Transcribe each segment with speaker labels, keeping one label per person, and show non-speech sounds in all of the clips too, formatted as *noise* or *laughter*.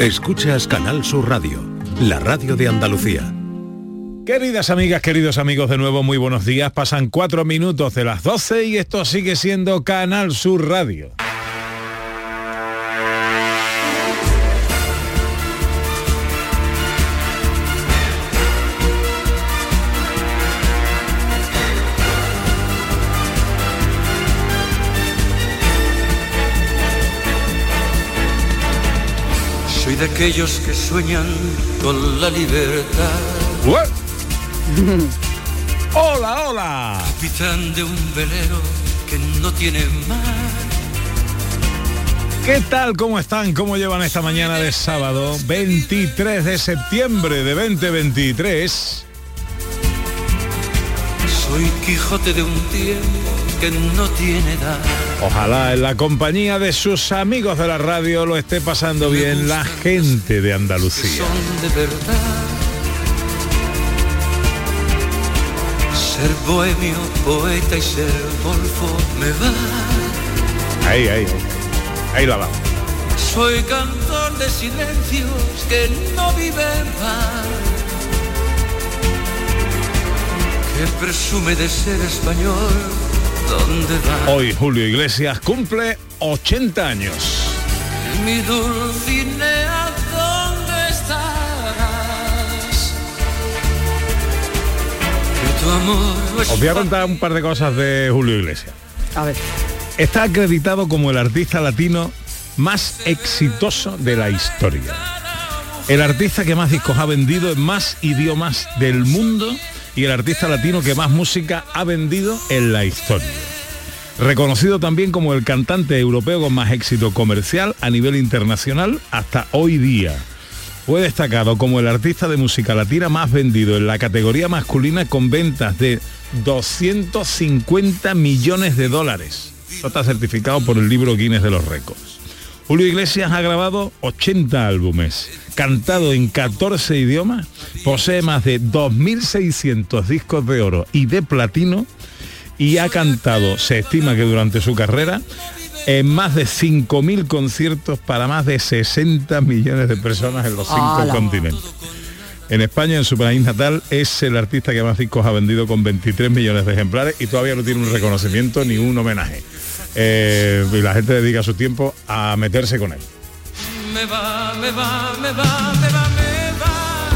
Speaker 1: Escuchas Canal Sur Radio, la radio de Andalucía.
Speaker 2: Queridas amigas, queridos amigos, de nuevo muy buenos días. Pasan cuatro minutos de las 12 y esto sigue siendo Canal Sur Radio.
Speaker 3: De aquellos que sueñan con la libertad. *laughs*
Speaker 2: hola, hola.
Speaker 3: Capitán de un velero que no tiene mar.
Speaker 2: ¿Qué tal? ¿Cómo están? ¿Cómo llevan esta mañana de sábado 23 de septiembre de 2023?
Speaker 3: Soy Quijote de un tiempo que no tiene edad.
Speaker 2: Ojalá en la compañía de sus amigos de la radio lo esté pasando bien la gente de Andalucía.
Speaker 3: Son de verdad. Ser bohemio, poeta y ser golfo me va.
Speaker 2: Ahí, ahí, ahí. La va.
Speaker 3: Soy cantor de silencios que no viven más. Que presume de ser español. ¿Dónde va?
Speaker 2: Hoy Julio Iglesias cumple 80 años.
Speaker 3: Mi Dulcinea, ¿dónde estarás? Que tu amor no es
Speaker 2: Os voy a contar un par de cosas de Julio Iglesias.
Speaker 4: A ver.
Speaker 2: Está acreditado como el artista latino más exitoso de la historia. El artista que más discos ha vendido en más idiomas del mundo y el artista latino que más música ha vendido en la historia. Reconocido también como el cantante europeo con más éxito comercial a nivel internacional hasta hoy día. Fue destacado como el artista de música latina más vendido en la categoría masculina con ventas de 250 millones de dólares. Esto está certificado por el libro Guinness de los Récords. Julio Iglesias ha grabado 80 álbumes, cantado en 14 idiomas, posee más de 2.600 discos de oro y de platino y ha cantado, se estima que durante su carrera, en más de 5.000 conciertos para más de 60 millones de personas en los cinco continentes. En España, en su país natal, es el artista que más discos ha vendido con 23 millones de ejemplares y todavía no tiene un reconocimiento ni un homenaje. Eh, y la gente dedica su tiempo a meterse con él.
Speaker 3: Me va, me va, me va, me va, me va.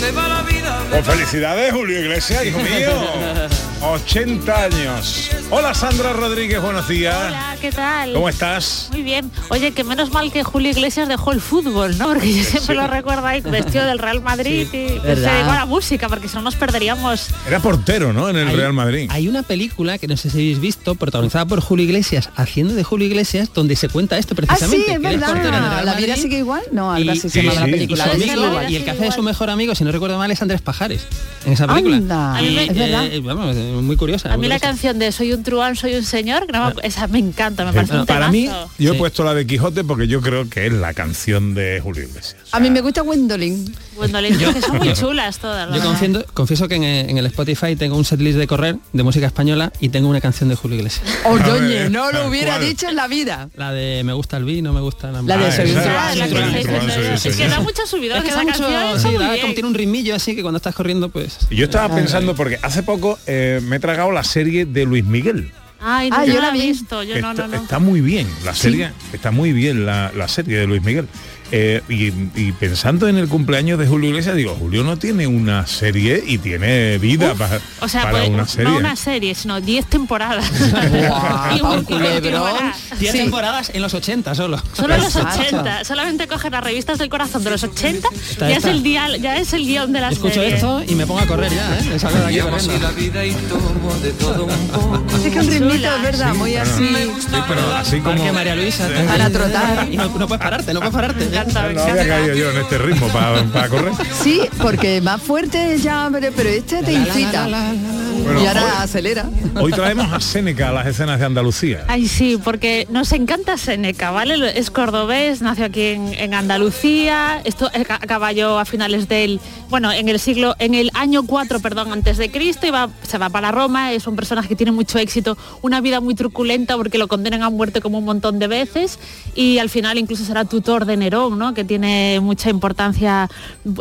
Speaker 3: Me va la vida. me
Speaker 2: Pues felicidades, Julio Iglesias, hijo mío. *laughs* 80 años. Hola, Sandra Rodríguez, buenos días.
Speaker 5: Hola, ¿qué tal?
Speaker 2: ¿Cómo estás?
Speaker 5: Muy bien. Oye, que menos mal que Julio Iglesias dejó el fútbol, ¿no? Porque yo siempre lo recuerdo ahí vestido del Real Madrid y se dedicó a la música, porque si no nos perderíamos.
Speaker 2: Era portero, ¿no? En el
Speaker 6: Hay-
Speaker 2: Real Madrid.
Speaker 6: Hay una película que no sé si habéis visto, protagonizada por Julio Iglesias, haciendo de Julio Iglesias, donde se cuenta esto
Speaker 4: Ah, sí,
Speaker 6: precisamente.
Speaker 4: es verdad.
Speaker 6: Real
Speaker 4: La vida
Speaker 6: Madrid
Speaker 4: sigue igual. No, algo
Speaker 6: y-
Speaker 4: así
Speaker 2: sí,
Speaker 4: se llama la película.
Speaker 6: y
Speaker 4: La
Speaker 6: amigo- y el que hace de su mejor amigo, si no recuerdo mal, es Andrés Pajares, en esa película.
Speaker 4: Anda, es verdad.
Speaker 6: eh, vamos, eh, muy curiosa.
Speaker 5: A mí la canción de Soy un truán, soy un señor, no me- esa me encanta, me parece un
Speaker 2: Para mí, yo he
Speaker 6: Sí.
Speaker 2: puesto la de Quijote porque yo creo que es la canción de Julio Iglesias.
Speaker 4: A mí me gusta Gwendolyn.
Speaker 5: Le digo que son muy chulas todas.
Speaker 6: Yo confiendo- confieso que en, eh, en el Spotify tengo un setlist de correr de música española y tengo una canción de Julio Iglesias. *laughs*
Speaker 4: Oye, no lo hubiera
Speaker 2: ¿cuál?
Speaker 4: dicho en la vida.
Speaker 6: La de Me gusta el vino, me gusta la
Speaker 4: La de
Speaker 2: Ah,
Speaker 4: Soy un truán,
Speaker 5: Ah, que es da mucho subidón
Speaker 6: Es que da mucho, sí, da como tiene un ritmillo así que cuando estás corriendo, pues.
Speaker 2: Yo estaba pensando porque hace poco eh, me he tragado la serie de Luis Miguel.
Speaker 5: Ay,
Speaker 4: Ah, yo
Speaker 5: la he
Speaker 4: vi.
Speaker 5: visto, yo no,
Speaker 2: está,
Speaker 5: no, no.
Speaker 2: está muy bien la serie, está muy bien la, la serie de Luis Miguel. Eh, y, y pensando en el cumpleaños de Julio Iglesias, digo, Julio no tiene una serie y tiene vida pa-
Speaker 5: O sea,
Speaker 2: para
Speaker 5: pues,
Speaker 2: una serie.
Speaker 5: no una serie, sino 10 temporadas. *laughs*
Speaker 4: Guau,
Speaker 5: Y
Speaker 4: un
Speaker 5: continuará.
Speaker 6: 10
Speaker 4: Sí.
Speaker 6: temporadas en los 80 solo.
Speaker 5: Solo los
Speaker 4: Exacto.
Speaker 5: 80, solamente coge las revistas del corazón de los 80,
Speaker 6: Está
Speaker 5: ya es el día, ya es el guion de la
Speaker 6: Escucho
Speaker 5: serie.
Speaker 6: esto y me pongo a correr ya, ¿eh? Salgo de aquí
Speaker 3: Llamo así
Speaker 6: corriendo.
Speaker 3: la vida y tomo de todo un poco.
Speaker 4: Es que un ritmito, es verdad, muy así.
Speaker 2: Sí, pero así como...
Speaker 6: María Luisa.
Speaker 4: Para trotar.
Speaker 6: Y no, no puedes pararte, no puedes pararte.
Speaker 5: Me encanta, me
Speaker 2: No había
Speaker 5: encanta.
Speaker 2: caído yo en este ritmo para, correr.
Speaker 4: Sí, porque más fuerte ya, pero, pero este te incita.
Speaker 2: Bueno,
Speaker 4: y ahora acelera.
Speaker 2: Hoy traemos a Séneca a las escenas de Andalucía.
Speaker 5: Ay, sí, porque nos encanta Seneca, ¿vale? Es cordobés, nació aquí en, en Andalucía, esto a caballo a finales del, bueno, en el siglo, en el año 4, perdón, antes de Cristo, y va- se va para Roma, es un personaje que tiene mucho éxito, una vida muy truculenta porque lo condenan a muerte como un montón de veces, y al final incluso será tutor de Nerón, ¿no? Que tiene mucha importancia,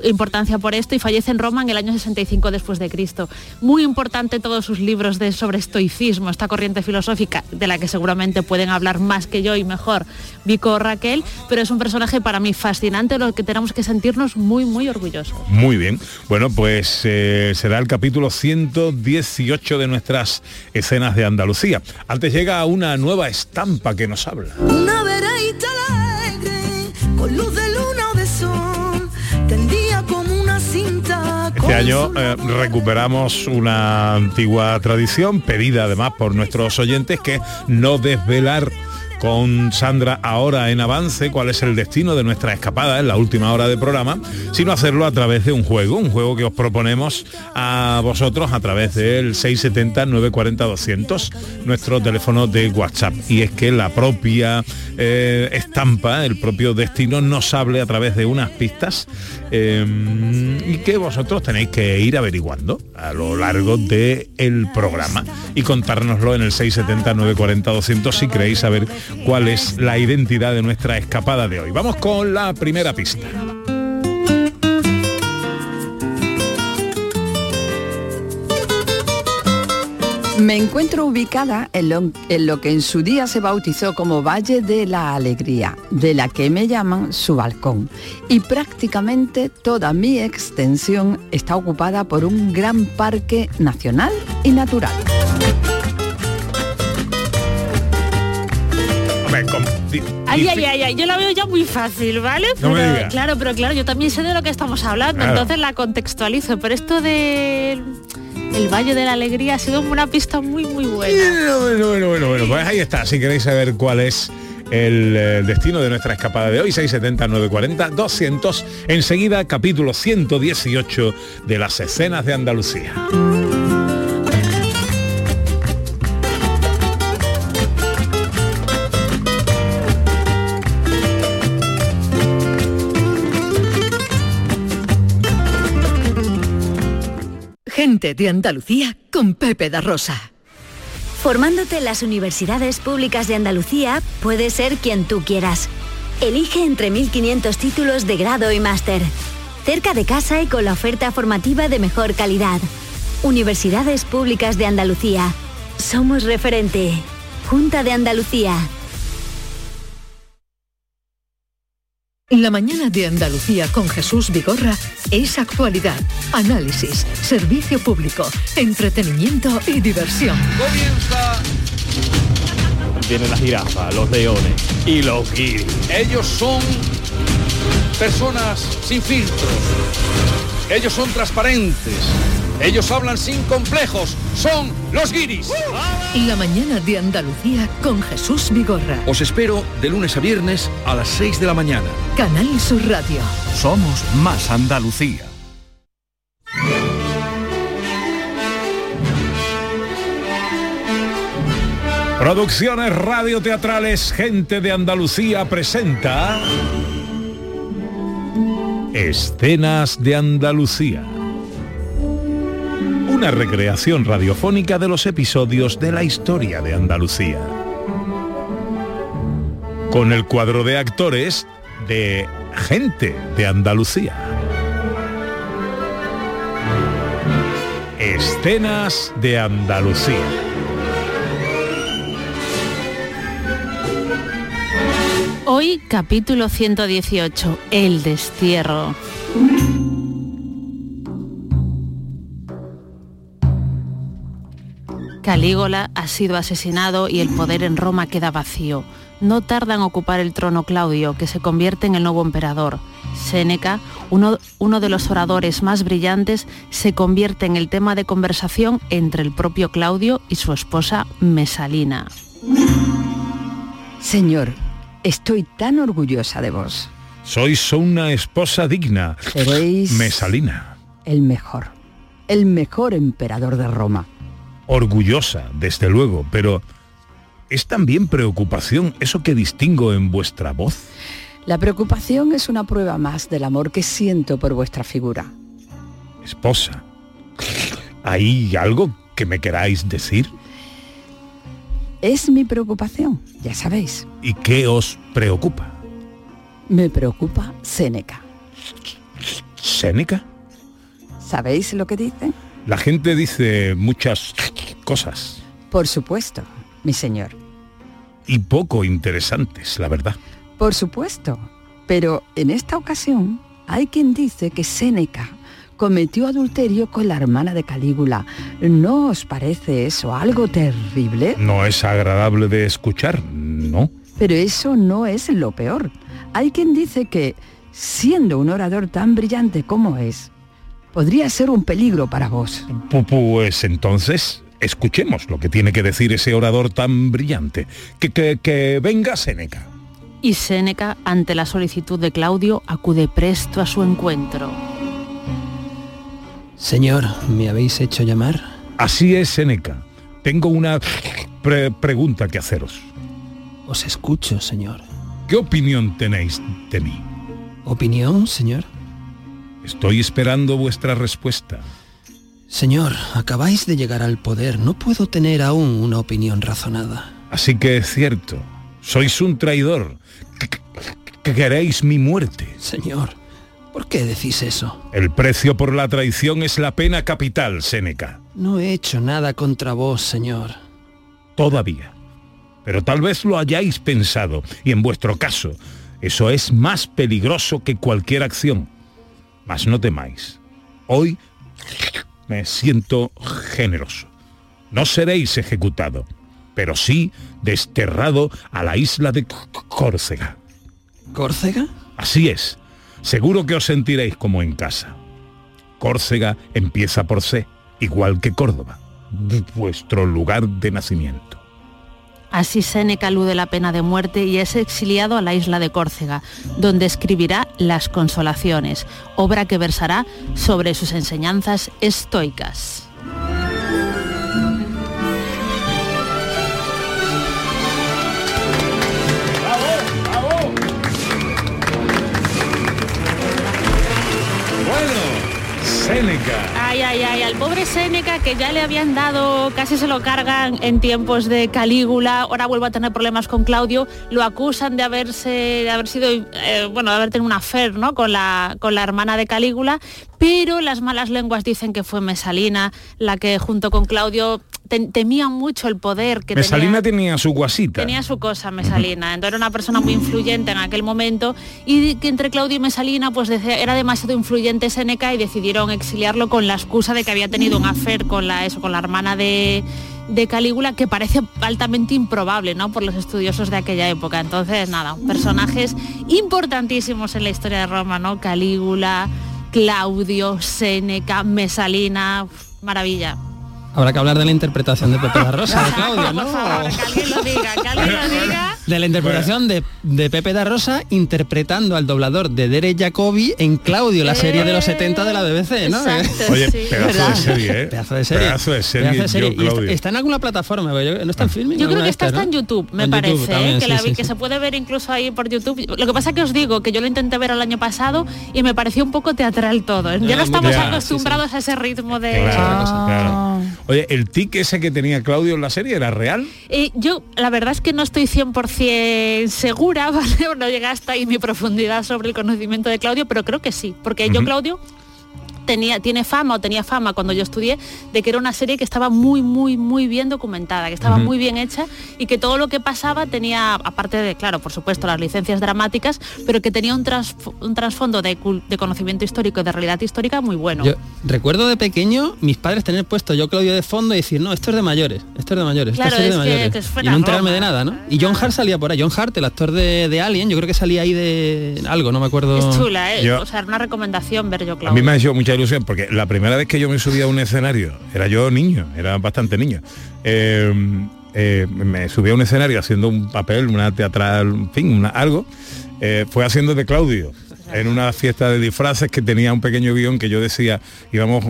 Speaker 5: importancia por esto, y fallece en Roma en el año 65 después de Cristo. Muy importante todos sus libros de, sobre estoicismo, esta corriente filosófica de la que seguramente pueden hablar más que yo y mejor Vico o Raquel, pero es un personaje para mí fascinante, lo que tenemos que sentirnos muy, muy orgullosos.
Speaker 2: Muy bien. Bueno, pues eh, será el capítulo 118 de nuestras escenas de Andalucía. Antes llega una nueva estampa que nos habla.
Speaker 7: Una
Speaker 2: Este año eh, recuperamos una antigua tradición, pedida además por nuestros oyentes, que es no desvelar con Sandra ahora en avance cuál es el destino de nuestra escapada en la última hora de programa, sino hacerlo a través de un juego, un juego que os proponemos a vosotros a través del 670-940-200, nuestro teléfono de WhatsApp. Y es que la propia eh, estampa, el propio destino nos hable a través de unas pistas eh, y que vosotros tenéis que ir averiguando a lo largo del programa y contárnoslo en el 670-940-200 si queréis saber cuál es la identidad de nuestra escapada de hoy. Vamos con la primera pista.
Speaker 4: Me encuentro ubicada en lo, que en su día se bautizó como Valle de la Alegría, de la que me llaman su balcón. Y prácticamente toda mi extensión está ocupada por un gran parque nacional y natural.
Speaker 5: Ay, ay, ay, ay, yo la veo ya muy fácil, ¿vale?
Speaker 2: No me
Speaker 5: claro, pero claro, yo también sé de lo que estamos hablando,
Speaker 2: Claro.
Speaker 5: entonces la contextualizo, pero esto del el Valle de la Alegría ha sido una pista muy, muy buena.
Speaker 2: Bueno, bueno, bueno, bueno, bueno, pues ahí está. Si queréis saber cuál es el eh, destino de nuestra escapada de hoy, 670-940-200. Enseguida, capítulo 118 de las escenas de Andalucía.
Speaker 8: De Andalucía con Pepe da Rosa.
Speaker 9: Formándote en las universidades públicas de Andalucía, puedes ser quien tú quieras. Elige entre 1.500 títulos de grado y máster. Cerca de casa y con la oferta formativa de mejor calidad. Universidades Públicas de Andalucía. Somos referente. Junta de Andalucía.
Speaker 8: La mañana de Andalucía con Jesús Vigorra es actualidad, análisis, servicio público, entretenimiento y diversión.
Speaker 10: Comienza.
Speaker 11: Vienen las jirafas, los leones y los guiris.
Speaker 10: Ellos son personas sin filtros. Ellos son transparentes. Ellos hablan sin complejos. Son los guiris.
Speaker 8: La mañana de Andalucía con Jesús Vigorra.
Speaker 10: Os espero de lunes a viernes a las 6 de la mañana.
Speaker 8: Canal Sur Radio.
Speaker 1: Somos más Andalucía.
Speaker 2: Producciones radioteatrales Gente de Andalucía presenta Escenas de Andalucía. Una recreación radiofónica de los episodios de la historia de Andalucía. Con el cuadro de actores de Gente de Andalucía. Escenas de Andalucía.
Speaker 5: Hoy capítulo 118, El destierro. Calígola ha sido asesinado y el poder en Roma queda vacío. No tarda en ocupar el trono Claudio, que se convierte en el nuevo emperador. Séneca, uno, uno de los oradores más brillantes, se convierte en el tema de conversación entre el propio Claudio y su esposa Mesalina.
Speaker 4: Señor, estoy tan orgullosa de vos.
Speaker 2: Sois una esposa digna.
Speaker 4: Seréis
Speaker 2: Mesalina.
Speaker 4: el mejor, el mejor emperador de Roma.
Speaker 2: Orgullosa, desde luego, pero ¿es también preocupación eso que distingo en vuestra voz?
Speaker 4: La preocupación es una prueba más del amor que siento por vuestra figura.
Speaker 2: Esposa, ¿hay algo que me queráis decir?
Speaker 4: Es mi preocupación, ya sabéis.
Speaker 2: ¿Y qué os preocupa?
Speaker 4: Me preocupa Séneca.
Speaker 2: ¿Séneca?
Speaker 4: ¿Sabéis lo que dicen?
Speaker 2: La gente dice muchas cosas
Speaker 4: Por supuesto, mi señor.
Speaker 2: y poco interesantes, la verdad.
Speaker 4: Por supuesto. Pero en esta ocasión hay quien dice que Séneca cometió adulterio con la hermana de Calígula. ¿No os parece eso algo terrible?
Speaker 2: No es agradable de escuchar, ¿no?
Speaker 4: Pero eso no es lo peor. Hay quien dice que, siendo un orador tan brillante como es, podría ser un peligro para vos.
Speaker 2: Pu- Pues entonces, escuchemos lo que tiene que decir ese orador tan brillante. Que, que, que venga Séneca.
Speaker 5: Y Séneca, ante la solicitud de Claudio, acude presto a su encuentro.
Speaker 6: Señor, ¿me habéis hecho llamar?
Speaker 2: Así es, Séneca. Tengo una pre- pregunta que haceros.
Speaker 6: Os escucho, señor.
Speaker 2: ¿Qué opinión tenéis de mí?
Speaker 6: ¿Opinión, señor?
Speaker 2: Estoy esperando vuestra respuesta.
Speaker 6: Señor, acabáis de llegar al poder. No puedo tener aún una opinión razonada.
Speaker 2: Así que es cierto, sois un traidor. Que, que- que queréis mi muerte.
Speaker 6: Señor, ¿por qué decís eso?
Speaker 2: El precio por la traición es la pena capital, Séneca.
Speaker 6: No he hecho nada contra vos, señor.
Speaker 2: Todavía. Pero tal vez lo hayáis pensado, y en vuestro caso, eso es más peligroso que cualquier acción. Mas no temáis. Hoy me siento generoso. No seréis ejecutado, pero sí desterrado a la isla de Córcega.
Speaker 6: ¿Córcega?
Speaker 2: Así es. Seguro que os sentiréis como en casa. Córcega empieza por C, igual que Córdoba, vuestro lugar de nacimiento.
Speaker 5: Así Séneca alude la pena de muerte y es exiliado a la isla de Córcega, donde escribirá Las Consolaciones, obra que versará sobre sus enseñanzas estoicas. Ay, ay, ay, al pobre Séneca que ya le habían dado, casi se lo cargan en tiempos de Calígula, ahora vuelve a tener problemas con Claudio, lo acusan de haberse, de haber sido, eh, bueno, de haber tenido una affair, ¿no? Con la, con la hermana de Calígula, pero las malas lenguas dicen que fue Mesalina la que junto con Claudio te- temía mucho el poder que
Speaker 2: Mesalina
Speaker 5: tenía.
Speaker 2: tenía su guasita.
Speaker 5: Tenía su cosa Mesalina, entonces era una persona muy influyente en aquel momento y que entre Claudio y Mesalina pues era demasiado influyente Séneca y decidieron exiliarlo con la excusa de que había tenido un affair con la, eso, con la hermana de, de Calígula que parece altamente improbable ¿no? por los estudiosos de aquella época. Entonces, nada, personajes importantísimos en la historia de Roma, ¿no? Calígula, Claudio, Séneca, Mesalina, maravilla.
Speaker 6: Habrá que hablar de la interpretación de Pepe da Rosa, de Claudio, ¿no?
Speaker 5: Por favor, que alguien lo diga, que alguien lo diga.
Speaker 6: De la interpretación de, de Pepe da Rosa interpretando al doblador de Derek Jacobi en Claudio, la serie de los 70 de la BBC, ¿no?
Speaker 5: Exacto,
Speaker 2: Oye,
Speaker 5: sí.
Speaker 2: pedazo de serie, ¿eh?
Speaker 6: Pedazo de serie.
Speaker 2: Pedazo de serie,
Speaker 6: Pedazo de serie.
Speaker 2: yo,
Speaker 6: está, está en alguna plataforma, pero yo- no está en filming.
Speaker 5: Yo creo que esta está en
Speaker 6: ¿no?
Speaker 5: YouTube, me
Speaker 6: En
Speaker 5: parece,
Speaker 6: YouTube
Speaker 5: ¿eh?
Speaker 6: también,
Speaker 5: que,
Speaker 6: sí,
Speaker 5: la
Speaker 6: sí,
Speaker 5: que
Speaker 6: sí.
Speaker 5: se puede ver incluso ahí por YouTube. Lo que pasa es que os digo que yo lo intenté ver el año pasado y me pareció un poco teatral todo. Ya
Speaker 6: Ya,
Speaker 5: no estamos
Speaker 2: ya, sí,
Speaker 5: acostumbrados a ese ritmo de...
Speaker 2: Claro,
Speaker 4: Ah.
Speaker 2: claro. Oye, ¿el tic ese que tenía Claudio en la serie era real?
Speaker 5: Eh, yo la verdad es que no estoy 100% segura, *laughs* ¿vale? No llega hasta ahí mi profundidad sobre el conocimiento de Claudio, pero creo que sí, porque yo. Claudio tenía, tiene fama o tenía fama cuando yo estudié de que era una serie que estaba muy, muy, muy bien documentada, que estaba muy bien hecha y que todo lo que pasaba tenía, aparte de, claro, por supuesto, las licencias dramáticas, pero que tenía un, tras- un trasfondo de, conocimiento histórico y de realidad histórica muy bueno.
Speaker 6: Yo recuerdo de pequeño mis padres tener puesto yo Claudio de fondo y decir, no, esto es de mayores, esto es de mayores,
Speaker 5: Claro,
Speaker 6: esta serie es de
Speaker 5: es que-
Speaker 6: mayores.
Speaker 5: que es
Speaker 6: y no enterarme
Speaker 5: Roma.
Speaker 6: de nada, ¿no? Y John Hart salía por ahí. John Hart, el actor de, de Alien, yo creo que salía ahí de algo, no me acuerdo.
Speaker 5: es chula, ¿eh?
Speaker 2: Yo-
Speaker 5: o sea, era una recomendación ver yo
Speaker 2: A
Speaker 5: Claudio.
Speaker 2: mí me ha hecho mucha ilusión porque la primera vez que yo me subí a un escenario, era yo niño, era bastante niño, eh, eh, me subí a un escenario haciendo un papel, una teatral, en fin, una, algo, eh, fue haciendo de Claudio en una fiesta de disfraces que tenía un pequeño guion que yo decía, íbamos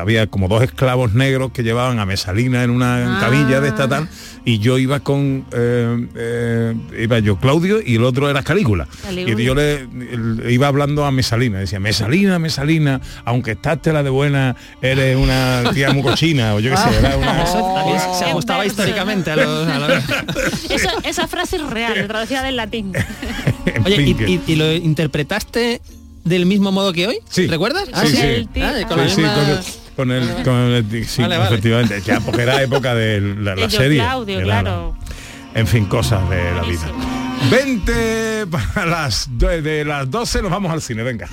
Speaker 2: había como dos esclavos negros que llevaban a Mesalina en una
Speaker 5: Ah.
Speaker 2: cabilla de esta tal, y yo iba con, eh, eh, iba yo Claudio y el otro era Calígula.
Speaker 5: Calígula.
Speaker 2: Y yo le, le iba hablando a Mesalina, decía, Mesalina, Mesalina, aunque estás la de buena, eres una tía muy cochina, o yo qué sé, era una... *laughs*
Speaker 6: Eso también se
Speaker 5: Oh.
Speaker 6: ajustaba
Speaker 5: En
Speaker 6: históricamente a los... a los- *laughs*
Speaker 5: Eso- esa frase es real, traducida del latín.
Speaker 6: Oye,
Speaker 2: fin,
Speaker 6: ¿y,
Speaker 2: que-
Speaker 6: y- y lo interpretaste del mismo modo que hoy?
Speaker 2: Sí.
Speaker 6: ¿Recuerdas?
Speaker 2: Sí, sí.
Speaker 5: El tío-
Speaker 6: Ah, con la
Speaker 2: Sí, sí,
Speaker 6: misma-
Speaker 2: con el, con el- con el- sí,
Speaker 6: Vale, vale.
Speaker 2: efectivamente, ya, porque era época de la, la serie.
Speaker 5: Claudio,
Speaker 2: la-
Speaker 5: claro.
Speaker 2: en fin, cosas de la vida. 20 para las de, de las 12 nos vamos al cine, venga.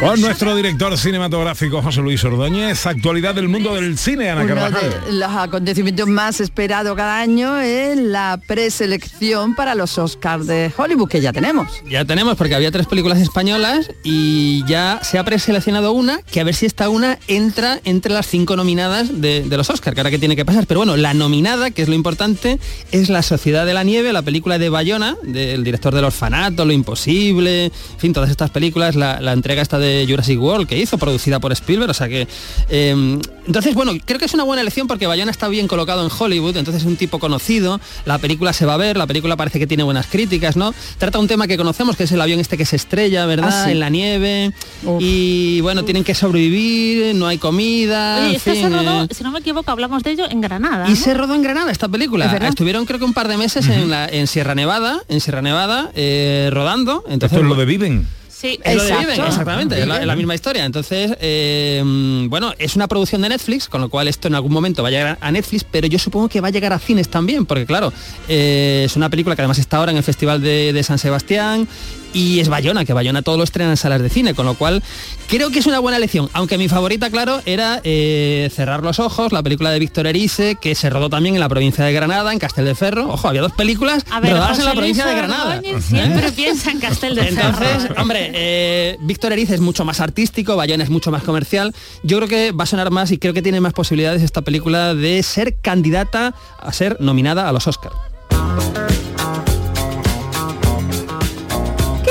Speaker 2: Con nuestro director cinematográfico José Luis Ordóñez, actualidad del mundo del cine, Ana
Speaker 4: Uno
Speaker 2: Carvajal.
Speaker 4: de los acontecimientos más esperados cada año es la preselección para los Oscars de Hollywood, que ya tenemos.
Speaker 6: Ya tenemos, porque había tres películas españolas y ya se ha preseleccionado una, que a ver si esta una entra entre las cinco nominadas de, de los Oscars, que ahora que tiene que pasar. Pero bueno, la nominada, que es lo importante, es La Sociedad de la Nieve, la película de Bayona, del director del Orfanato, Lo Imposible, en fin, todas estas películas, la, la entrega esta de Jurassic World que hizo, producida por Spielberg, o sea que... eh, entonces, bueno, creo que es una buena elección porque Bayona está bien colocado en Hollywood, entonces es un tipo conocido, la película se va a ver, la película parece que tiene buenas críticas, ¿no? Trata un tema que conocemos, que es el avión este que se estrella, ¿verdad?
Speaker 4: Ah, sí.
Speaker 6: En la nieve.
Speaker 4: Uf.
Speaker 6: Y bueno, tienen que sobrevivir, no hay comida.
Speaker 5: Oye,
Speaker 6: en
Speaker 5: esto se
Speaker 6: fin,
Speaker 5: rodó,
Speaker 6: eh,
Speaker 5: si no me equivoco, hablamos de ello en Granada.
Speaker 6: y
Speaker 5: ¿no?
Speaker 6: se rodó en Granada esta película. Estuvieron creo que un par de meses en, la, en Sierra Nevada, en Sierra Nevada, eh, rodando. Entonces,
Speaker 2: Esto es lo de Viven.
Speaker 5: Sí,
Speaker 6: es
Speaker 4: Exacto.
Speaker 6: Exactamente, es la, es la misma historia. Entonces, eh, bueno, es una producción de Netflix, con lo cual esto en algún momento va a llegar a Netflix, pero yo supongo que va a llegar a cines también, porque claro, eh, es una película que además está ahora en el Festival de, de San Sebastián y es Bayona, que Bayona todo lo estrena en salas de cine, con lo cual creo que es una buena elección, aunque mi favorita, claro, era eh, Cerrar los Ojos, la película de Víctor Erice, que se rodó también en la provincia de Granada, en Castel de Ferro. Ojo, había dos películas
Speaker 5: A ver,
Speaker 6: rodadas
Speaker 5: José
Speaker 6: en la
Speaker 5: Luis
Speaker 6: provincia de Granada.
Speaker 5: Siempre piensa en Castel de Ferro.
Speaker 6: Entonces, hombre, eh, Víctor Eriz es mucho más artístico, Bayona es mucho más comercial. Yo creo que va a sonar más y creo que tiene más posibilidades esta película de ser candidata a ser nominada a los Oscars.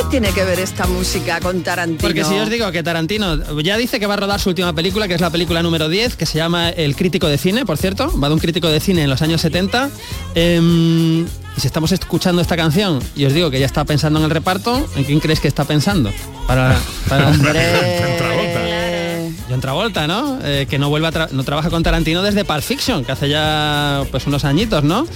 Speaker 4: Tiene que ver esta música con Tarantino?
Speaker 6: Porque si yo os digo que Tarantino ya dice que va a rodar su última película, que es la película número 10, que se llama El crítico de cine, por cierto, va de un crítico de cine en los años 70. em, y si estamos escuchando esta canción y os digo que ya está pensando en el reparto, ¿en quién crees que está pensando? Para, para *laughs* John Travolta, ¿no? Eh, que no vuelve a tra- no trabaja con Tarantino desde Pulp Fiction, que hace ya pues unos añitos, ¿no?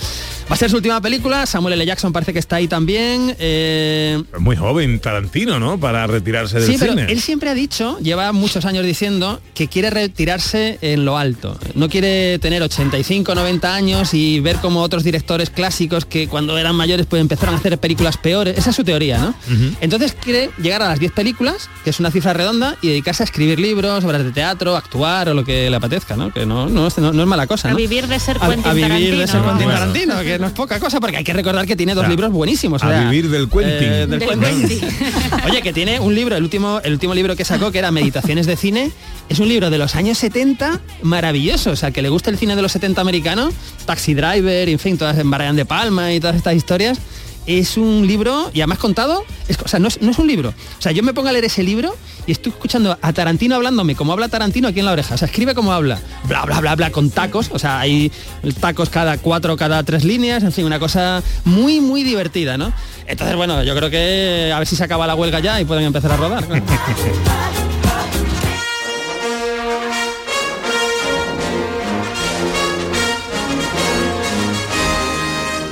Speaker 6: Va a ser su última película, Samuel L. Jackson parece que está ahí también. eh,
Speaker 2: Es muy joven Tarantino, ¿no? Para retirarse del
Speaker 6: Sí, pero
Speaker 2: cine.
Speaker 6: él siempre ha dicho, lleva muchos años diciendo, que quiere retirarse en lo alto. No quiere tener 85, 90 años y ver como otros directores clásicos que cuando eran mayores pues empezaron a hacer películas peores. Esa es su teoría, ¿no? Entonces quiere llegar a las 10 películas, que es una cifra redonda, y dedicarse a escribir libros, obras de teatro, actuar o lo que le apetezca, ¿no? Que no, no, es- no- no es mala cosa,
Speaker 5: A vivir de ser Quentin
Speaker 6: a vivir de
Speaker 5: Tarantino.
Speaker 6: ser Quentin
Speaker 2: Bueno.
Speaker 6: Tarantino, que no es poca cosa, porque hay que recordar que tiene dos libros buenísimos. o
Speaker 2: a
Speaker 6: sea,
Speaker 2: vivir del Quentin.
Speaker 6: eh, del
Speaker 5: Del
Speaker 6: Quentin.
Speaker 5: Quentin. *laughs*
Speaker 6: Oye, que tiene un libro, el último, el último libro que sacó, que era Meditaciones de cine, es un libro de los años 70 maravilloso. O sea, que le gusta el cine de los 70 americano, Taxi Driver, en fin, todas en Brian de Palma y todas estas historias. Es un libro, y además contado, es, o sea, no es, no es un libro. O sea, yo me pongo a leer ese libro y estoy escuchando a Tarantino hablándome como habla Tarantino aquí en la oreja. O sea, escribe como habla. Bla, bla, bla, bla, con tacos. O sea, hay tacos cada cuatro, cada tres líneas. En fin, una cosa muy, muy divertida, ¿no? Entonces, bueno, yo creo que a ver si se acaba la huelga ya y pueden empezar a rodar. *laughs*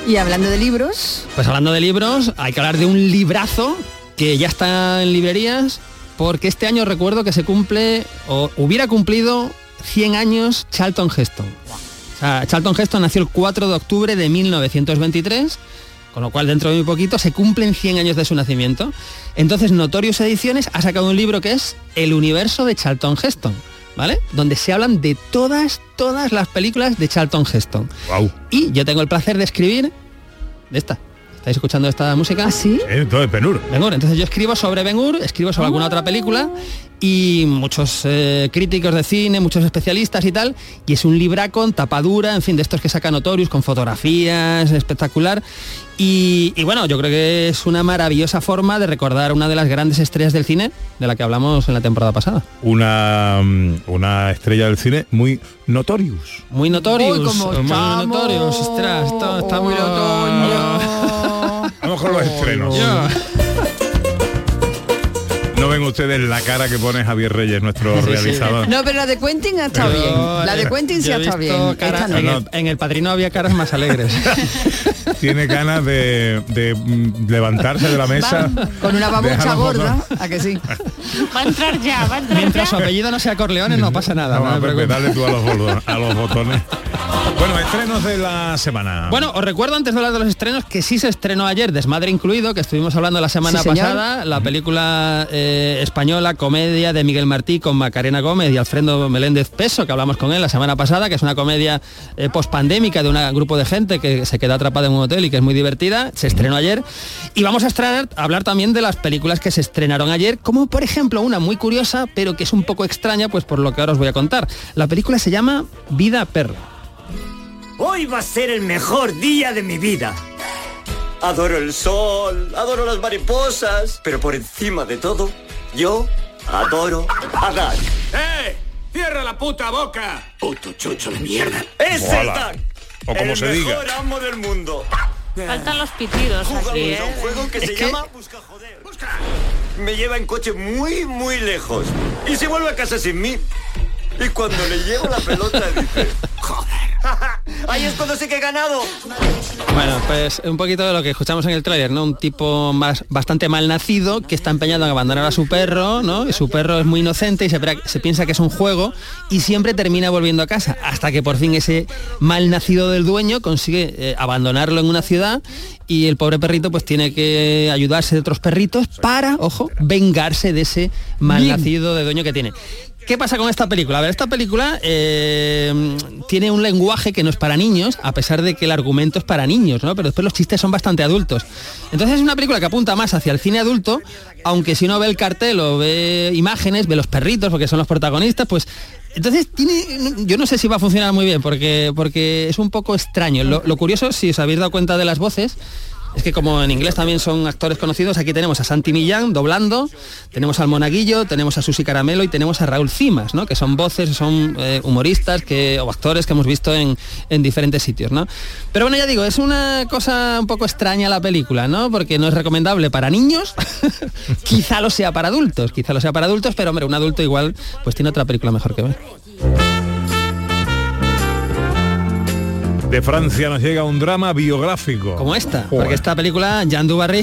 Speaker 4: Y hablando de libros,
Speaker 6: Pues hablando de libros, hay que hablar de un librazo que ya está en librerías, porque este año recuerdo que se cumple, o hubiera cumplido 100 años Charlton Heston. O sea, Charlton Heston nació el 4 de octubre de 1923, con lo cual dentro de muy poquito se cumplen 100 años de su nacimiento. Entonces Notorious Ediciones ha sacado un libro que es El universo de Charlton Heston, ¿vale? Donde se hablan de todas, todas las películas de Charlton Heston. Y yo tengo el placer de escribir de esta. ¿Estáis escuchando esta música?
Speaker 4: ¿Ah, sí?
Speaker 2: Entonces, Penur.
Speaker 6: Ben-Hur. Entonces yo escribo sobre Ben-Hur, escribo sobre alguna otra película y muchos eh, críticos de cine, muchos especialistas y tal, y es un libraco en tapadura, en fin, de estos que saca Notorious con fotografías, espectacular. Y, y bueno, yo creo que es una maravillosa forma de recordar una de las grandes estrellas del cine de la que hablamos en la temporada pasada.
Speaker 2: Una, mm, una estrella del cine muy notorious.
Speaker 6: Muy notorious, muy notorious, ostras, está muy
Speaker 4: Uy, otoño.
Speaker 2: Vamos con los estrenos. *laughs* No ven ustedes la cara que pone Javier Reyes, nuestro
Speaker 6: Sí, sí.
Speaker 2: realizador.
Speaker 4: No, pero la de Quentin ha estado
Speaker 6: Pero,
Speaker 4: bien. La de Quentin sí estado bien.
Speaker 6: caras-
Speaker 4: Esta no.
Speaker 6: en, el, en el padrino había caras más alegres. *laughs*
Speaker 2: Tiene ganas de, de, mm, levantarse de la mesa.
Speaker 4: Va, con una babucha gorda. ¿a que sí?
Speaker 5: Va a entrar ya, va a entrar
Speaker 6: Mientras
Speaker 5: ya.
Speaker 6: su apellido no sea Corleones no pasa nada. No
Speaker 2: Pepe, dale tú a los, botones, a los botones. Bueno, estrenos de la semana.
Speaker 6: Bueno, os recuerdo antes de hablar de los estrenos que sí se estrenó ayer, Desmadre incluido, que estuvimos hablando la semana
Speaker 4: Sí,
Speaker 6: pasada, la película eh, española, comedia de Miguel Martí con Macarena Gómez y Alfredo Meléndez Peso, que hablamos con él la semana pasada, que es una comedia eh, pospandémica de un grupo de gente que se queda atrapada en un hotel y que es muy divertida. Se estrenó ayer. Y vamos a estrenar, a hablar también de las películas que se estrenaron ayer, como por ejemplo una muy curiosa, pero que es un poco extraña, pues por lo que ahora os voy a contar. La película se llama Vida Perro.
Speaker 12: Hoy va a ser el mejor día de mi vida. Adoro el sol, adoro las mariposas, pero por encima de todo, yo adoro a Doug.
Speaker 10: ¡Eh! ¡Cierra la puta boca!
Speaker 12: Puto chucho de mierda. ¡Es el.
Speaker 2: O como
Speaker 12: el
Speaker 2: se diga.
Speaker 12: mejor amo del mundo.
Speaker 5: Faltan los pitidos
Speaker 12: Jugamos
Speaker 5: aquí,
Speaker 12: a un
Speaker 5: ¿eh?
Speaker 12: juego que se llama Busca Joder. Me lleva en coche muy, muy lejos. Y se vuelve a casa sin mí. Y cuando le llevo la pelota dice, joder. *laughs* Ahí es cuando sé que he ganado.
Speaker 6: Bueno, pues un poquito de lo que escuchamos en el tráiler, ¿no? Un tipo más bastante mal nacido que está empeñado en abandonar a su perro, ¿no? Y su perro es muy inocente y se piensa que es un juego y siempre termina volviendo a casa, hasta que por fin ese mal nacido del dueño consigue eh, abandonarlo en una ciudad y el pobre perrito pues tiene que ayudarse de otros perritos para, ojo, vengarse de ese mal nacido de dueño que tiene. ¿Qué pasa con esta película? A ver, esta película eh, tiene un lenguaje que no es para niños, a pesar de que el argumento es para niños, ¿no? Pero después los chistes son bastante adultos. Entonces es una película que apunta más hacia el cine adulto, aunque si uno ve el cartel o ve imágenes, ve los perritos, porque son los protagonistas, pues entonces tiene, yo no sé si va a funcionar muy bien, porque, porque es un poco extraño. Lo, lo curioso, si os habéis dado cuenta de las voces, es que como en inglés también son actores conocidos, aquí tenemos a Santi Millán doblando, tenemos al Monaguillo, tenemos a Susi Caramelo y tenemos a Raúl Cimas, ¿no? Que son voces, son eh, humoristas que, o actores que hemos visto en, en diferentes sitios, ¿no? Pero bueno, ya digo, es una cosa un poco extraña la película, ¿no? Porque no es recomendable para niños, *laughs* quizá lo sea para adultos, quizá lo sea para adultos, pero hombre, un adulto igual pues tiene otra película mejor que ver.
Speaker 2: De Francia nos llega un drama biográfico.
Speaker 6: Como esta,
Speaker 2: Joder.
Speaker 6: porque esta película, Jean Dubarry,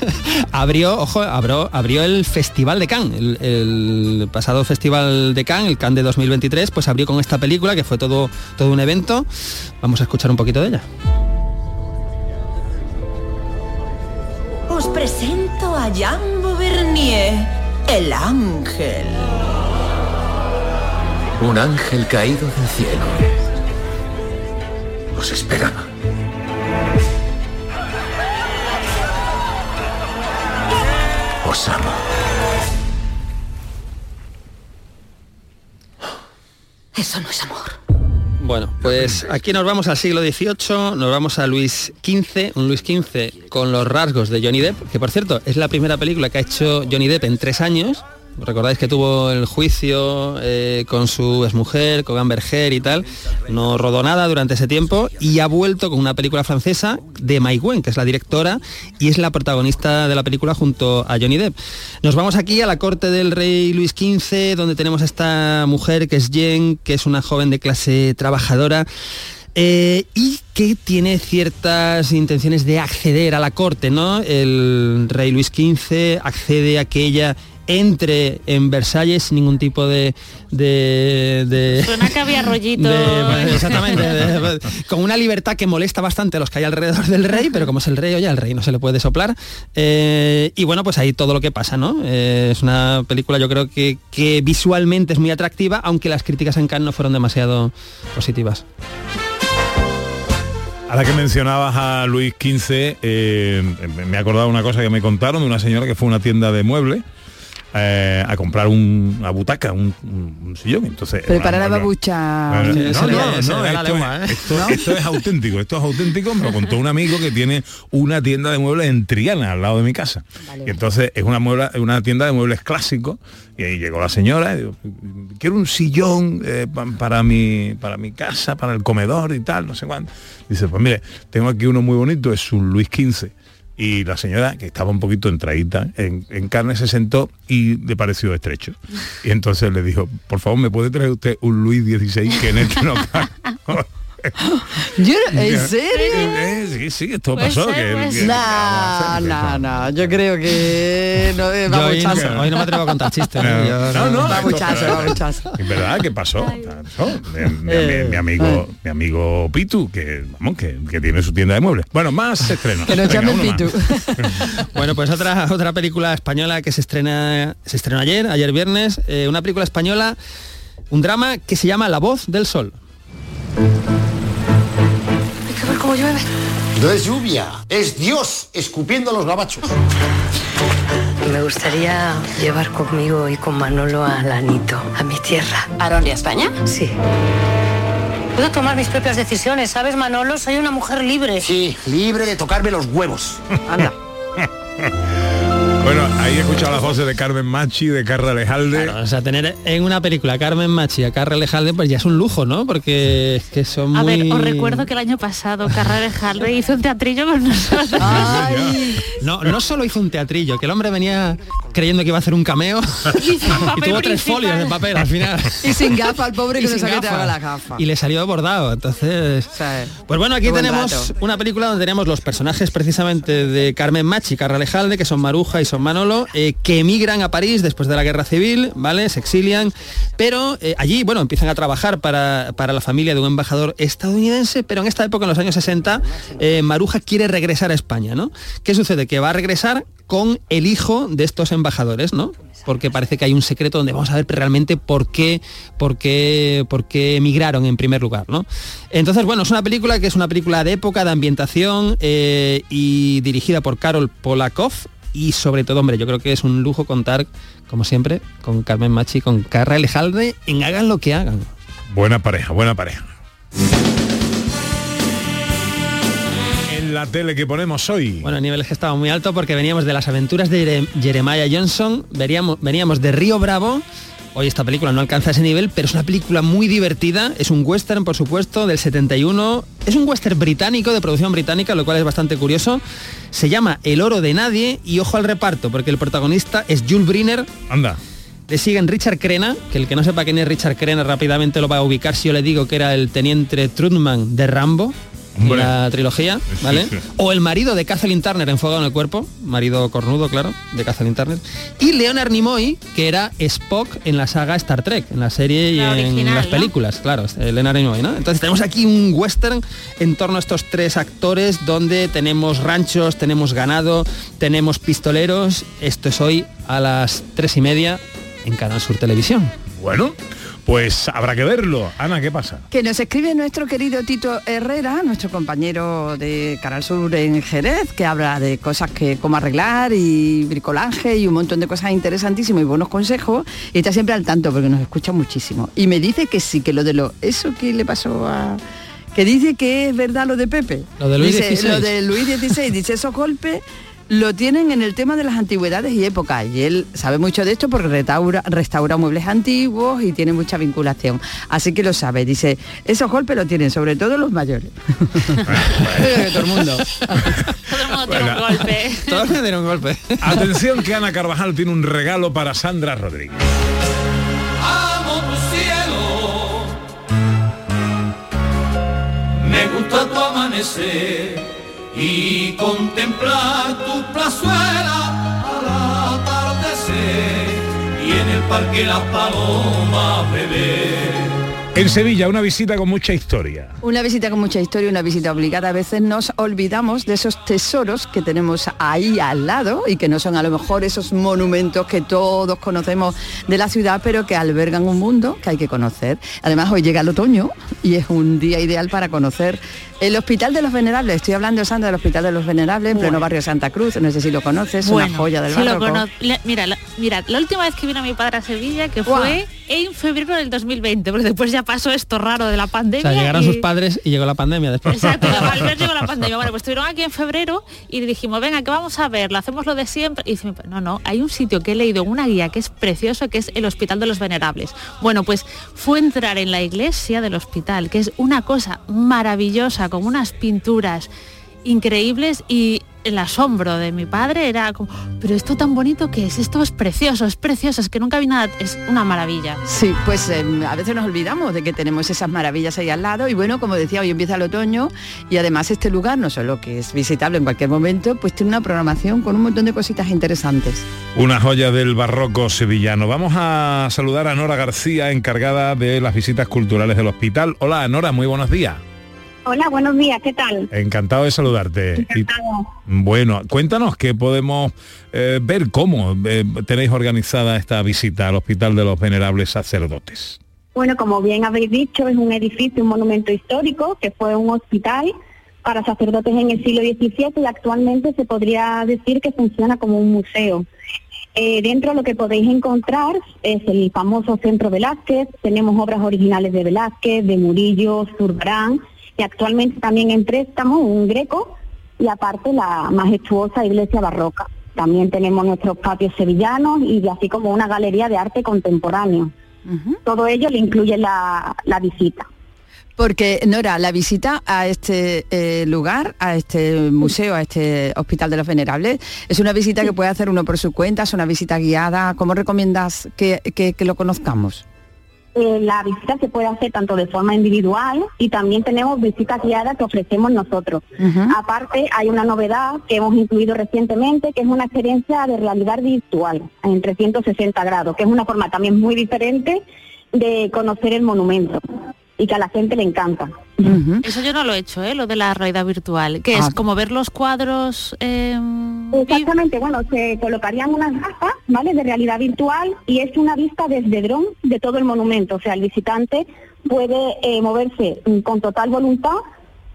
Speaker 6: *laughs* abrió, ojo, abrió, abrió el Festival de Cannes, el, el pasado Festival de Cannes, el Cannes de 2023, pues abrió con esta película, que fue todo, todo un evento. Vamos a escuchar un poquito de ella.
Speaker 13: Os presento a Jean Beauvernier, el ángel.
Speaker 14: Un ángel caído del cielo. Os esperaba. Os amo.
Speaker 13: Eso no es amor.
Speaker 6: Bueno, pues aquí nos vamos al siglo XVIII, nos vamos a Luis XV, un Luis XV con los rasgos de Johnny Depp, que por cierto es la primera película que ha hecho Johnny Depp en tres años. Recordáis que tuvo el juicio eh, con su exmujer, con Amber Heard y tal. No rodó nada durante ese tiempo y ha vuelto con una película francesa de Mai Wen, que es la directora y es la protagonista de la película junto a Johnny Depp. Nos vamos aquí a la corte del rey Luis XV, donde tenemos a esta mujer que es Jen, que es una joven de clase trabajadora. eh, y que tiene ciertas intenciones de acceder a la corte, ¿no? El rey Luis XV accede a que ella entre en Versalles sin ningún tipo de... de, de-
Speaker 5: Suena que había rollito.
Speaker 6: de- exactamente, de- con una libertad que molesta bastante a los que hay alrededor del rey, pero como es el rey, oye, al rey no se le puede soplar. Eh, y bueno, pues ahí todo lo que pasa, ¿no? Eh, es una película yo creo que, que visualmente es muy atractiva, aunque las críticas en Cannes no fueron demasiado positivas.
Speaker 2: Ahora que mencionabas a Luis XV, eh, me he acordado de una cosa que me contaron de una señora que fue a una tienda de muebles eh, a comprar un- una butaca, un, sillón. Entonces,
Speaker 4: Prepara la babucha.
Speaker 2: no, no, no, esto, es, auténtico, esto es auténtico, me lo contó un amigo que tiene una tienda de muebles en Triana, al lado de mi casa. Y entonces es una, muebla- una tienda de muebles clásicos, y ahí llegó la señora y digo, quiero un sillón eh, pa- para, mi, para mi casa, para el comedor y tal, no sé cuánto. Dice, pues mire, tengo aquí uno muy bonito, es un Luis XV. Y la señora, que estaba un poquito entradita en, en carne, se sentó y le pareció estrecho. Y entonces le dijo, por favor, ¿me puede traer usted un Luis XVI que en este no *laughs* cabe?".
Speaker 4: Yo- *laughs* ¿En serio?
Speaker 2: Eh, sí, sí, esto
Speaker 4: Puede
Speaker 2: pasó.
Speaker 4: ser,
Speaker 2: que-
Speaker 4: puede
Speaker 2: que-
Speaker 4: ser. No, no, no, yo creo que no es
Speaker 6: Yo hoy, no,
Speaker 4: babuchazo.
Speaker 6: hoy no me atrevo a contar chistes.
Speaker 2: No,
Speaker 6: ¿eh? Yo
Speaker 2: no, no,
Speaker 4: Babuchazo,
Speaker 2: esto-
Speaker 4: babuchazo.
Speaker 2: Es verdad que pasó. pasó. Mi, mi amigo, mi amigo Pitu, que vamos, que, que tiene su tienda de muebles. Bueno, más estrenos.
Speaker 4: Que nos llamen. Pitu. *laughs*
Speaker 6: Bueno, pues otra, otra película española que se estrena, se estrenó ayer, ayer viernes, eh, una película española, un drama que se llama La voz del sol.
Speaker 15: Cómo llueve.
Speaker 16: No es lluvia, es Dios escupiendo los gabachos.
Speaker 15: Me gustaría llevar conmigo y con Manolo a Lanito, a mi tierra.
Speaker 13: ¿A dónde, a España?
Speaker 15: Sí. Puedo tomar mis propias decisiones, ¿sabes, Manolo? Soy una mujer libre.
Speaker 16: Sí, libre de tocarme los huevos.
Speaker 4: Anda. *laughs*
Speaker 2: Bueno, ahí he escuchado las voces de Carmen Machi, de Carla Lejalde.
Speaker 6: O sea, tener en una película a Carmen Machi y a Carra Lejalde, pues ya es un lujo, ¿no? Porque es que son
Speaker 5: A
Speaker 6: muy...
Speaker 5: ver, os recuerdo que el año pasado Carrera Jalve hizo un teatrillo con nosotros.
Speaker 6: No, no solo hizo un teatrillo, que el hombre venía creyendo que iba a hacer un cameo *laughs* y tuvo tres folios de papel al final.
Speaker 4: Y sin gafa, el pobre que
Speaker 6: Y
Speaker 4: no que haga la gafa.
Speaker 6: Y le salió bordado, entonces... Pues bueno, aquí tenemos una película donde tenemos los personajes precisamente de Carmen Machi y Carra Lejalde, que son Maruja y son Manolo, eh, que emigran a París después de la guerra civil, ¿vale? Se exilian, pero eh, allí, bueno, empiezan a trabajar para, para la familia de un embajador estadounidense, pero en esta época, en los años 60, eh, Maruja quiere regresar a España, ¿no? ¿Qué sucede? Que va a regresar con el hijo de estos embajadores, ¿no? Porque parece que hay un secreto donde vamos a ver realmente por qué, por qué, por qué emigraron en primer lugar, ¿no? Entonces, bueno, es una película que es una película de época, de ambientación y dirigida por Karol Polakov y sobre todo, hombre, yo creo que es un lujo contar, como siempre, con Carmen Machi, con Carra Lejalde en Hagan lo que hagan.
Speaker 2: Buena pareja, buena pareja. En la tele que ponemos hoy.
Speaker 6: Bueno, el nivel es que estaba muy alto porque veníamos de las aventuras de Jere- Jeremiah Johnson, veníamos, veníamos de Río Bravo. Hoy esta película no alcanza ese nivel, pero es una película muy divertida. Es un western, por supuesto, del 71. Es un western británico, de producción británica, lo cual es bastante curioso. Se llama El oro de nadie y ojo al reparto, porque el protagonista es Jules Briner.
Speaker 2: Anda.
Speaker 6: Le siguen Richard Crenna, que el que no sepa quién es Richard Crenna rápidamente lo va a ubicar si yo le digo que era el teniente Trudman de Rambo.
Speaker 2: Hombre.
Speaker 6: La trilogía, ¿vale?
Speaker 2: sí.
Speaker 6: O el marido de Kathleen Turner en Fuego en el Cuerpo, marido cornudo, claro, de Kathleen Turner. Y Leonard Nimoy, que era Spock en la saga Star Trek, en la serie y
Speaker 5: La
Speaker 6: en
Speaker 5: original,
Speaker 6: las
Speaker 5: ¿no?
Speaker 6: películas, claro, eh, Leonard Nimoy, ¿no? Entonces tenemos aquí un western en torno a estos tres actores donde tenemos ranchos, tenemos ganado, tenemos pistoleros. Esto es hoy a las tres y media en Canal Sur Televisión.
Speaker 2: Bueno, pues habrá que verlo. Ana, ¿qué pasa?
Speaker 4: Que nos escribe nuestro querido Tito Herrera, nuestro compañero de Canal Sur en Jerez, que habla de cosas que cómo arreglar y bricolaje y un montón de cosas interesantísimas y buenos consejos. Y está siempre al tanto porque nos escucha muchísimo. Y me dice que sí, que lo de lo... Eso que le pasó a... Que dice que es verdad lo de Pepe.
Speaker 6: Lo de Luis
Speaker 4: Dice,
Speaker 6: XVI.
Speaker 4: Lo de Luis XVI. Dice, esos golpes lo tienen en el tema de las antigüedades y épocas. Y él sabe mucho de esto porque restaura, restaura muebles antiguos y tiene mucha vinculación. Así que lo sabe. Dice, esos golpes lo tienen, sobre todo los mayores. *laughs*
Speaker 6: Todo el mundo.
Speaker 5: Todo el mundo tiene un golpe. *laughs*
Speaker 6: Todos me dieron un golpe.
Speaker 2: Atención que Ana Carvajal tiene un regalo para Sandra Rodríguez.
Speaker 3: Amo tu cielo, me gusta tu amanecer y contemplar tu plazuela al atardecer y en el parque las palomas beber.
Speaker 2: En Sevilla, una visita con mucha historia.
Speaker 4: Una visita con mucha historia, una visita obligada. A veces nos olvidamos de esos tesoros que tenemos ahí al lado y que no son a lo mejor esos monumentos que todos conocemos de la ciudad, pero que albergan un mundo que hay que conocer. Además, hoy llega el otoño y es un día ideal para conocer el Hospital de los Venerables. Estoy hablando, Sandra, del Hospital de los Venerables, en pleno barrio Santa Cruz. No sé si lo conoces, una
Speaker 5: Bueno,
Speaker 4: joya del
Speaker 5: cono- la- mira, la, mira, la última vez que vino mi padre a Sevilla, que
Speaker 4: Guau.
Speaker 5: fue en febrero del 2020, porque después ya pasó esto raro de la
Speaker 6: O
Speaker 5: pandemia.
Speaker 6: sea, llegaron
Speaker 5: y-
Speaker 6: sus padres y llegó la pandemia después.
Speaker 5: Exacto, al ver llegó la *laughs* pandemia. Bueno, pues estuvieron aquí en febrero y le dijimos, venga, que vamos a ver, lo hacemos lo de siempre. Y dice, no, no, hay un sitio que he leído en una guía que es precioso, que es el Hospital de los Venerables. Bueno, pues fue entrar en la iglesia del hospital, que es una cosa maravillosa, con unas pinturas increíbles y el asombro de mi padre era como, pero esto tan bonito que es, esto es precioso, es precioso, es que nunca vi nada, es una maravilla.
Speaker 4: Sí, pues eh, a veces nos olvidamos de que tenemos esas maravillas ahí al lado y bueno, como decía, hoy empieza el otoño y además este lugar, no solo que es visitable en cualquier momento, pues tiene una programación con un montón de cositas interesantes.
Speaker 2: Una joya del barroco sevillano. Vamos a saludar a Nora García, encargada de las visitas culturales del hospital. Hola, Nora, muy buenos días.
Speaker 17: Hola, buenos días, ¿qué tal?
Speaker 2: Encantado de saludarte. Y-
Speaker 17: Encantado.
Speaker 2: bueno, cuéntanos qué podemos eh, ver cómo eh, tenéis organizada esta visita al Hospital de los Venerables Sacerdotes.
Speaker 17: Bueno, como bien habéis dicho, es un edificio, un monumento histórico que fue un hospital para sacerdotes en el siglo XVII y actualmente se podría decir que funciona como un museo. Eh, dentro lo que podéis encontrar es el famoso Centro Velázquez, tenemos obras originales de Velázquez, de Murillo, Zurbarán y actualmente también en préstamo un greco y aparte la majestuosa iglesia barroca. También tenemos nuestros patios sevillanos y así como una galería de arte contemporáneo. Todo ello le incluye la, la visita.
Speaker 4: Porque, Nora, la visita a este eh, lugar, a este museo, a este Hospital de los Venerables, es una visita que puede hacer uno por su cuenta, es una visita guiada. ¿Cómo recomiendas que, que- que lo conozcamos?
Speaker 17: Eh, la visita se puede hacer tanto de forma individual y también tenemos visitas guiadas que ofrecemos nosotros. Aparte, hay una novedad que hemos incluido recientemente, que es una experiencia de realidad virtual en 360 grados, que es una forma también muy diferente de conocer el monumento y que a la gente le encanta.
Speaker 5: Eso yo no lo he hecho, ¿eh? lo de la realidad virtual, que es
Speaker 17: Ah.
Speaker 5: como ver los cuadros... eh,
Speaker 17: Exactamente, bueno, se colocarían unas gafas, ¿vale? De realidad virtual y es una vista desde dron de todo el monumento. O sea, el visitante puede eh, moverse mm, con total voluntad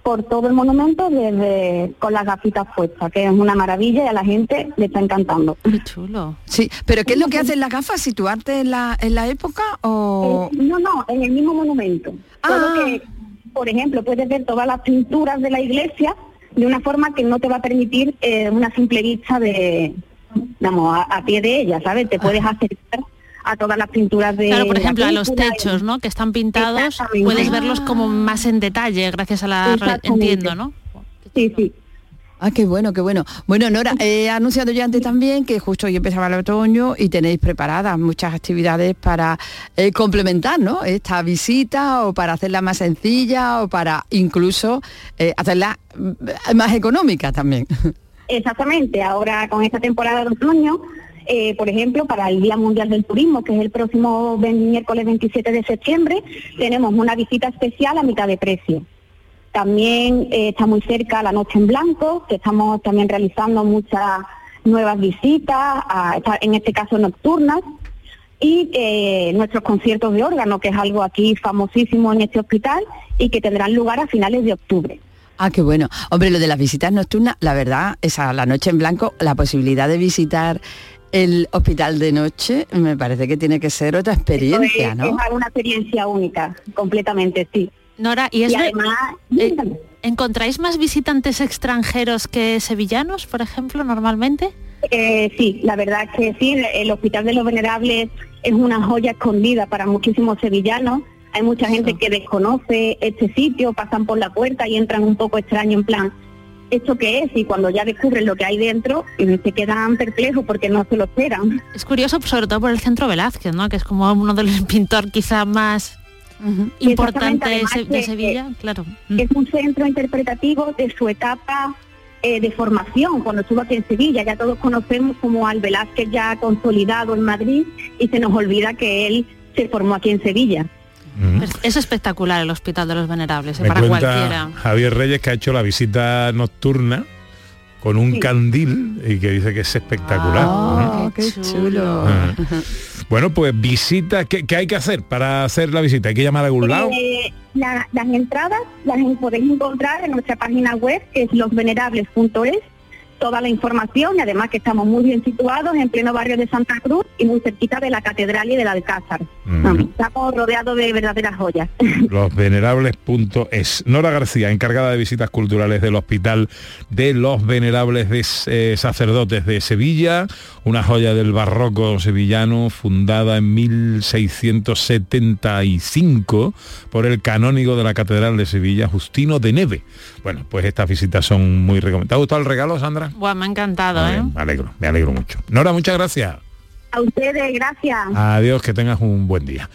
Speaker 17: por todo el monumento desde con las gafitas puestas, que es una maravilla y a la gente le está encantando.
Speaker 5: Qué chulo.
Speaker 4: Sí, pero ¿qué es lo que hacen las gafas? ¿Situarte en la, en la época o...?
Speaker 17: Eh, no, no, en el mismo monumento.
Speaker 4: Ah.
Speaker 17: que, por ejemplo, puedes ver todas las pinturas de la iglesia de una forma que no te va a permitir eh, una simple vista de, digamos, a, a pie de ella, ¿sabes? Te puedes acercar a todas las pinturas de
Speaker 5: Claro, por
Speaker 17: la
Speaker 5: ejemplo, a los techos, ¿no? Que están pintados, puedes verlos como más en detalle gracias a la... Entiendo, ¿no?
Speaker 17: Sí, sí.
Speaker 4: Ah, qué bueno, qué bueno. Bueno, Nora, he anunciado ya antes también que justo hoy empezaba el otoño y tenéis preparadas muchas actividades para eh, complementar ¿no? esta visita o para hacerla más sencilla o para incluso eh, hacerla mm, más económica también.
Speaker 17: Exactamente, ahora con esta temporada de otoño, eh, por ejemplo, para el Día Mundial del Turismo, que es el próximo miércoles 27 de septiembre, tenemos una visita especial a mitad de precio. También eh, está muy cerca la Noche en Blanco, que estamos también realizando muchas nuevas visitas, en este caso nocturnas, y eh, nuestros conciertos de órgano, que es algo aquí famosísimo en este hospital y que tendrán lugar a finales de octubre.
Speaker 4: Ah, qué bueno. Hombre, lo de las visitas nocturnas, la verdad, esa la noche en blanco, la posibilidad de visitar el hospital de noche, me parece que tiene que ser otra experiencia,
Speaker 17: es,
Speaker 4: ¿no?
Speaker 17: es una experiencia única, completamente, sí.
Speaker 5: Nora, y es ver-
Speaker 17: además,
Speaker 5: eh, ¿encontráis más visitantes extranjeros que sevillanos, por ejemplo, normalmente?
Speaker 17: Eh, sí, la verdad es que sí, el, el Hospital de los Venerables es una joya escondida para muchísimos sevillanos. Hay mucha gente que desconoce este sitio, pasan por la puerta y entran un poco extraño en plan, ¿esto qué es? Y cuando ya descubren lo que hay dentro, eh, se quedan perplejos porque no se lo esperan.
Speaker 5: Es curioso, sobre todo por el centro Velázquez, ¿no? Que es como uno de los *laughs* pintores quizá más importantes
Speaker 17: Además
Speaker 5: de, Sevilla, claro. Mm.
Speaker 17: Es un centro interpretativo de su etapa eh, de formación, cuando estuvo aquí en Sevilla. Ya todos conocemos como al Velázquez ya consolidado en Madrid y se nos olvida que él se formó aquí en Sevilla.
Speaker 5: Es, es espectacular el Hospital de los Venerables, eh,
Speaker 2: Me
Speaker 5: para cualquiera.
Speaker 2: Javier Reyes que ha hecho la visita nocturna con un candil y que dice que es espectacular.
Speaker 4: Oh,
Speaker 2: ¿no?
Speaker 4: qué chulo.
Speaker 2: Ah. Bueno, pues visita, ¿qué, qué hay que hacer para hacer la visita? ¿Hay que llamar a algún lado?
Speaker 17: Eh, la- las entradas las podéis encontrar en nuestra página web, que es losvenerables.es, toda la información y además que estamos muy bien situados en pleno barrio de Santa Cruz y muy cerquita de la Catedral y del Alcázar. Estamos rodeados de verdaderas joyas. *laughs*
Speaker 2: Losvenerables.es. Nora García, encargada de visitas culturales del Hospital de los Venerables de eh, Sacerdotes de Sevilla, una joya del barroco sevillano fundada en 1675 por el canónigo de la Catedral de Sevilla, Justino de Neve. Bueno, pues estas visitas son muy recomendadas. ¿Te ha gustado el regalo, Sandra?
Speaker 5: Buah, me ha encantado, ¿eh?
Speaker 2: Me alegro, me alegro mucho. Nora, muchas gracias.
Speaker 17: A ustedes, gracias.
Speaker 2: Adiós, que tengas un buen día.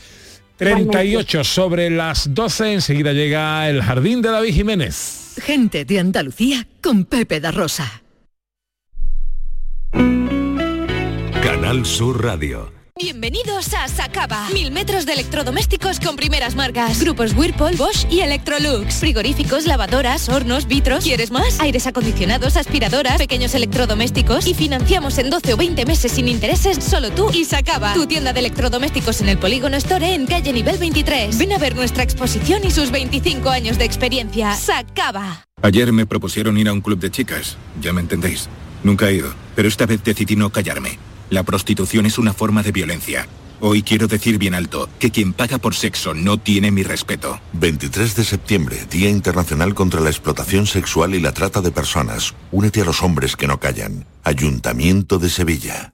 Speaker 2: 38 sobre las 12, enseguida llega el Jardín de David Jiménez.
Speaker 8: Gente de Andalucía con Pepe da Rosa.
Speaker 1: Canal Sur Radio.
Speaker 18: Bienvenidos a Sacaba. Mil metros de electrodomésticos con primeras marcas. Grupos Whirlpool, Bosch y Electrolux. Frigoríficos, lavadoras, hornos, vitros. ¿Quieres más? Aires acondicionados, aspiradoras, pequeños electrodomésticos. Y financiamos en 12 o 20 meses sin intereses solo tú y Sacaba. Tu tienda de electrodomésticos en el Polígono Store en calle nivel 23. Ven a ver nuestra exposición y sus 25 años de experiencia. Sacaba.
Speaker 19: Ayer me propusieron ir a un club de chicas, ya me entendéis. Nunca he ido, pero esta vez decidí no callarme. La prostitución es una forma de violencia. Hoy quiero decir bien alto que quien paga por sexo no tiene mi respeto.
Speaker 20: 23 de septiembre, Día Internacional contra la Explotación Sexual y la Trata de Personas. Únete a los hombres que no callan. Ayuntamiento de Sevilla.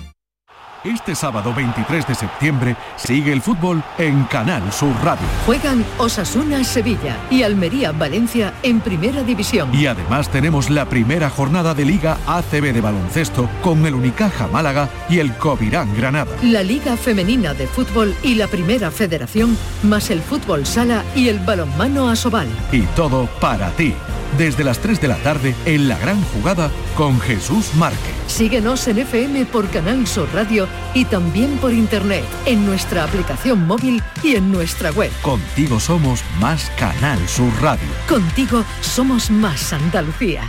Speaker 21: Este sábado 23 de septiembre sigue el fútbol en Canal Sur Radio.
Speaker 8: Juegan Osasuna Sevilla y Almería Valencia en Primera División.
Speaker 21: Y además tenemos la primera jornada de Liga ACB de baloncesto con el Unicaja Málaga y el Covirán Granada.
Speaker 8: La Liga Femenina de Fútbol y la Primera Federación, más el Fútbol Sala y el Balonmano Asobal.
Speaker 21: Y todo para ti. Desde las 3 de la tarde en la gran jugada con Jesús Márquez.
Speaker 8: Síguenos en FM por Canal Sur Radio y también por internet, en nuestra aplicación móvil y en nuestra web.
Speaker 21: Contigo somos más Canal Sur Radio.
Speaker 8: Contigo somos más Andalucía.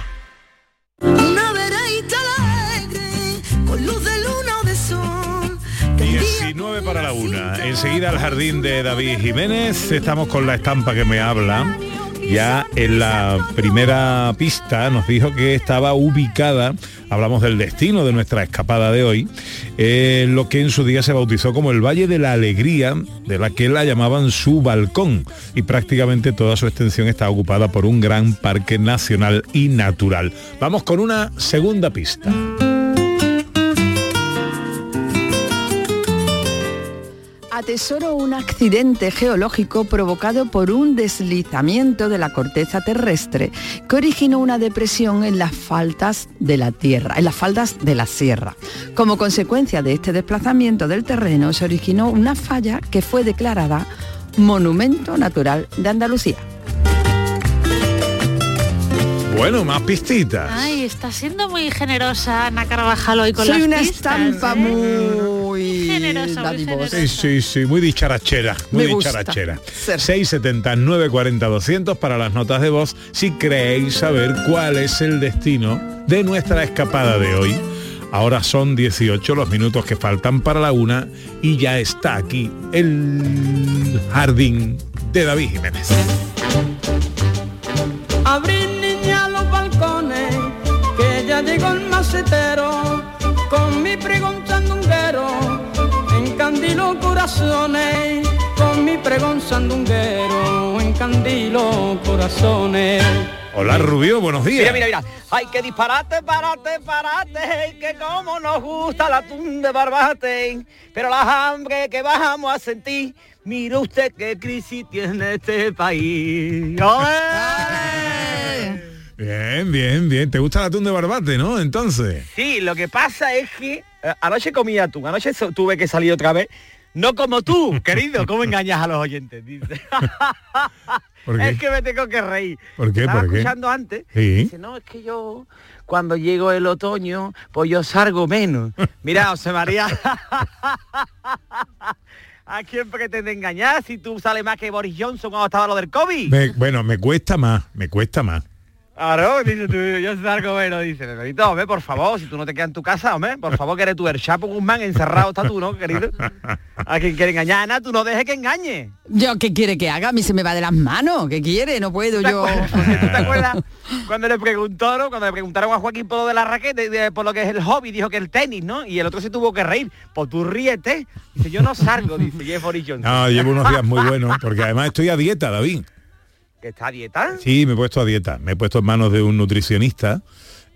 Speaker 7: Una veredita alegre, con luz de luna o de sol.
Speaker 2: 19 para la una. Enseguida al jardín de David Jiménez. Estamos con la estampa que me habla. Ya en la primera pista nos dijo que estaba ubicada, hablamos del destino de nuestra escapada de hoy, en lo que en su día se bautizó como el Valle de la Alegría, de la que la llamaban su balcón, y prácticamente toda su extensión está ocupada por un gran parque nacional y natural. Vamos con una segunda pista.
Speaker 4: Atesoro un accidente geológico provocado por un deslizamiento de la corteza terrestre que originó una depresión en las faldas de la tierra, en las faldas de la sierra. Como consecuencia de este desplazamiento del terreno se originó una falla que fue declarada Monumento Natural de Andalucía.
Speaker 2: Bueno, más pistitas.
Speaker 5: Ay, está siendo muy generosa Ana Carvajal hoy con
Speaker 4: Soy
Speaker 5: las
Speaker 4: una
Speaker 5: pistas,
Speaker 4: estampa
Speaker 5: ¿eh?
Speaker 4: muy
Speaker 5: generosa, muy generosa.
Speaker 2: Sí, sí, sí, muy dicharachera, muy
Speaker 4: Me
Speaker 2: dicharachera. 670 940 200 para las notas de voz si creéis saber cuál es el destino de nuestra escapada de hoy. Ahora son 18 los minutos que faltan para la una y ya está aquí el jardín de David Jiménez.
Speaker 3: Mi pregón sandunguero, encandilo corazones, con mi pregón sandunguero, encandilo corazones.
Speaker 2: Hola Rubio, buenos días.
Speaker 22: Mira, mira, mira. Ay, que disparate, parate, parate, que como nos gusta la atún de barbate, pero la hambre que vamos a sentir, mire usted qué crisis tiene este país.
Speaker 2: Bien, bien, bien. ¿Te gusta el atún de barbate, no? Entonces.
Speaker 22: Sí, lo que pasa es que eh, anoche comí atún, anoche tuve que salir otra vez. No como tú, *laughs* querido, ¿cómo engañas a los oyentes? Dice. *laughs* Es que me tengo que reír.
Speaker 2: ¿Por qué?
Speaker 22: Estaba
Speaker 2: ¿Por qué?
Speaker 22: escuchando antes.
Speaker 2: Sí.
Speaker 22: Dice, no, es que yo, cuando llego el otoño, pues yo salgo menos. *laughs* Mira, José María. ¿A quién pretende engañar si tú sales más que Boris Johnson cuando estaba lo del COVID?
Speaker 2: Me- bueno, me cuesta más, me cuesta más.
Speaker 22: Claro, dice tú, yo salgo menos, dice, Benito, hombre, por favor, si tú no te quedas en tu casa, hombre, por favor, que eres tú, el Chapo Guzmán, encerrado está tú, ¿no, querido? A quien quiere engañar, Ana, tú no dejes que engañe.
Speaker 4: Yo, ¿qué quiere que haga? A mí se me va de las manos. ¿Qué quiere? No puedo yo. *laughs*
Speaker 22: ¿Tú te acuerdas *laughs* cuando le preguntó, ¿no? Cuando le preguntaron a Joaquín por lo de la raqueta, de- de- por lo que es el hobby, dijo que el tenis, ¿no? Y el otro se tuvo que reír. Pues tú ríete. Dice, yo no salgo, dice Jeff Johnson.
Speaker 2: No, llevo unos días muy *laughs* buenos, porque además estoy a dieta, David.
Speaker 22: ¿Que está a dieta?
Speaker 2: Sí, me he puesto a dieta. Me he puesto en manos de un nutricionista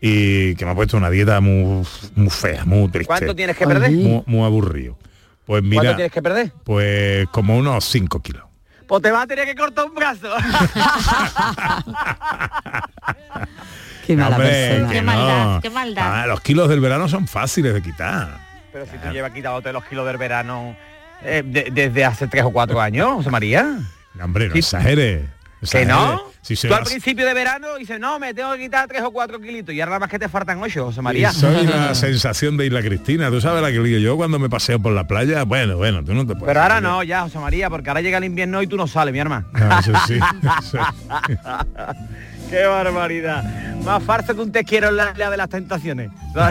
Speaker 2: y que me ha puesto una dieta muy, muy fea, muy triste.
Speaker 22: ¿Cuánto tienes que perder?
Speaker 2: Muy, muy aburrido. Pues
Speaker 22: ¿Cuánto
Speaker 2: mira,
Speaker 22: tienes que perder?
Speaker 2: pues como unos 5 kilos.
Speaker 22: Pues te vas a tener que cortar un brazo. *laughs*
Speaker 4: Qué mala
Speaker 2: Hombre,
Speaker 4: persona.
Speaker 5: Qué
Speaker 2: no.
Speaker 5: maldad, qué maldad.
Speaker 2: Ah, los kilos del verano son fáciles de quitar.
Speaker 22: Pero si tú llevas quitándote los kilos del verano eh, de- desde hace tres o cuatro años, José María.
Speaker 2: No, hombre, no exageres.
Speaker 22: ¿Que no?
Speaker 2: Si se
Speaker 22: tú al principio de verano dices, no, me tengo que quitar tres o cuatro kilitos y ahora nada más que te faltan ocho, José María.
Speaker 2: Soy la *laughs* sensación de Isla Cristina. Tú sabes la que digo yo cuando me paseo por la playa. Bueno, bueno, tú no te puedes.
Speaker 22: Pero ahora no, ya, José María, porque ahora llega el invierno y tú no sales, mi hermano.
Speaker 2: No, eso sí, *laughs* eso *laughs*
Speaker 22: Qué barbaridad. Más farsa que un te quiero en la isla de las tentaciones. *laughs*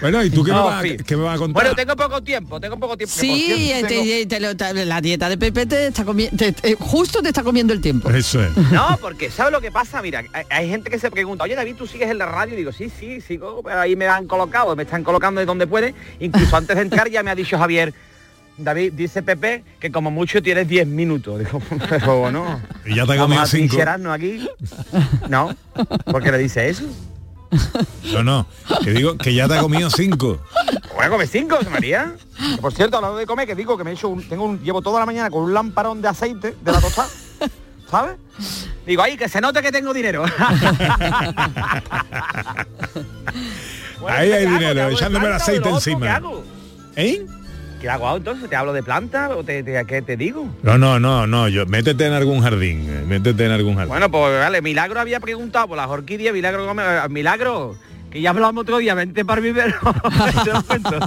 Speaker 2: Bueno, ¿y tú qué, me
Speaker 22: No,
Speaker 2: vas, a-
Speaker 22: sí.
Speaker 2: qué me vas a contar?
Speaker 22: Bueno, tengo poco tiempo, tengo poco tiempo.
Speaker 4: Sí,
Speaker 22: cierto
Speaker 4: te-
Speaker 22: tengo-
Speaker 4: te- te lo- te- la dieta de Pepe te está comiendo, justo te está comiendo el tiempo.
Speaker 2: Eso es.
Speaker 22: No, *laughs* porque ¿sabes lo que pasa? Mira, hay, hay gente que se pregunta, oye David, ¿tú sigues en la radio? Y digo, sí, sí, sigo, pero ahí me han colocado, me están colocando de donde pueden. Incluso antes de entrar ya me ha dicho Javier, David, dice Pepe que como mucho tienes 10 minutos. Digo, *laughs* pero *laughs* no.
Speaker 2: Y ya te ha
Speaker 22: Vamos
Speaker 2: comido
Speaker 22: a
Speaker 2: cinco.
Speaker 22: aquí. No, ¿por qué le dice eso?
Speaker 2: No, no. Que digo que ya te ha comido cinco.
Speaker 22: Voy a comer cinco, María. Que, por cierto, hablando de comer, que digo que me he hecho un, tengo un, llevo toda la mañana con un lamparón de aceite de la tostada. ¿Sabes? Digo, ahí, que se note que tengo dinero. *laughs* Bueno,
Speaker 2: Ahí
Speaker 22: ¿qué
Speaker 2: hay dinero, echándome el aceite encima. ¿Eh?
Speaker 22: ¿Qué hago entonces? ¿Te hablo de planta o te, te- qué te digo?
Speaker 2: No, no, no, no. Yo, métete en algún jardín. eh, Métete en algún jardín.
Speaker 22: Bueno, pues vale, Milagro había preguntado por las orquídeas, Milagro eh, Milagro, que ya hablamos otro día, vente para *laughs* lo cuento.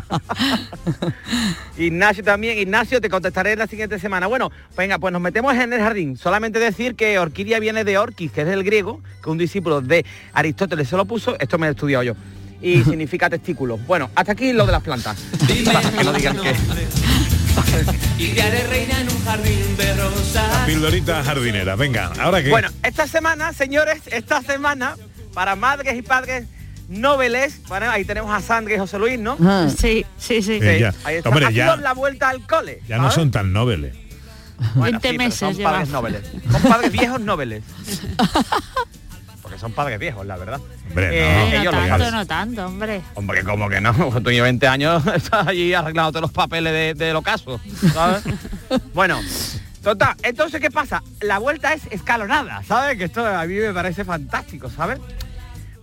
Speaker 22: Ignacio también, Ignacio, te contestaré la siguiente semana. Bueno, venga, pues nos metemos en el jardín. Solamente decir que orquídea viene de orquis, que es el griego, que un discípulo de Aristóteles se lo puso, esto me lo he estudiado yo. Y significa testículo. Bueno, hasta aquí lo de las plantas. que no digan que.
Speaker 3: Y te haré reina en un jardín de rosas.
Speaker 2: Pildorita jardinera. Venga, ahora que.
Speaker 22: Bueno, esta semana, señores, esta semana, para madres y padres noveles, bueno, ahí tenemos a Sandra y José Luis, ¿no?
Speaker 5: Sí, sí, sí.
Speaker 2: Eh, ya.
Speaker 22: Ahí está.
Speaker 2: Hombre, ya,
Speaker 22: la vuelta al cole.
Speaker 2: ya no
Speaker 22: ¿sabes?
Speaker 2: son tan nobles.
Speaker 22: Bueno,
Speaker 5: 20
Speaker 22: sí, pero
Speaker 5: meses
Speaker 22: son
Speaker 5: lleva.
Speaker 22: padres noveles. Son padres viejos noveles. *laughs* Porque son padres viejos, la verdad.
Speaker 2: Hombre,
Speaker 22: Eh,
Speaker 2: no.
Speaker 22: ellos
Speaker 5: tanto,
Speaker 22: saben.
Speaker 5: no tanto, hombre.
Speaker 22: Hombre, ¿cómo que no? *laughs* Tú llevas 20 años, *laughs* estás allí arreglándote los papeles de, del ocaso, ¿sabes? *laughs* bueno, total, entonces, ¿qué pasa? La vuelta es escalonada, ¿sabes? Que esto a mí me parece fantástico, ¿sabes?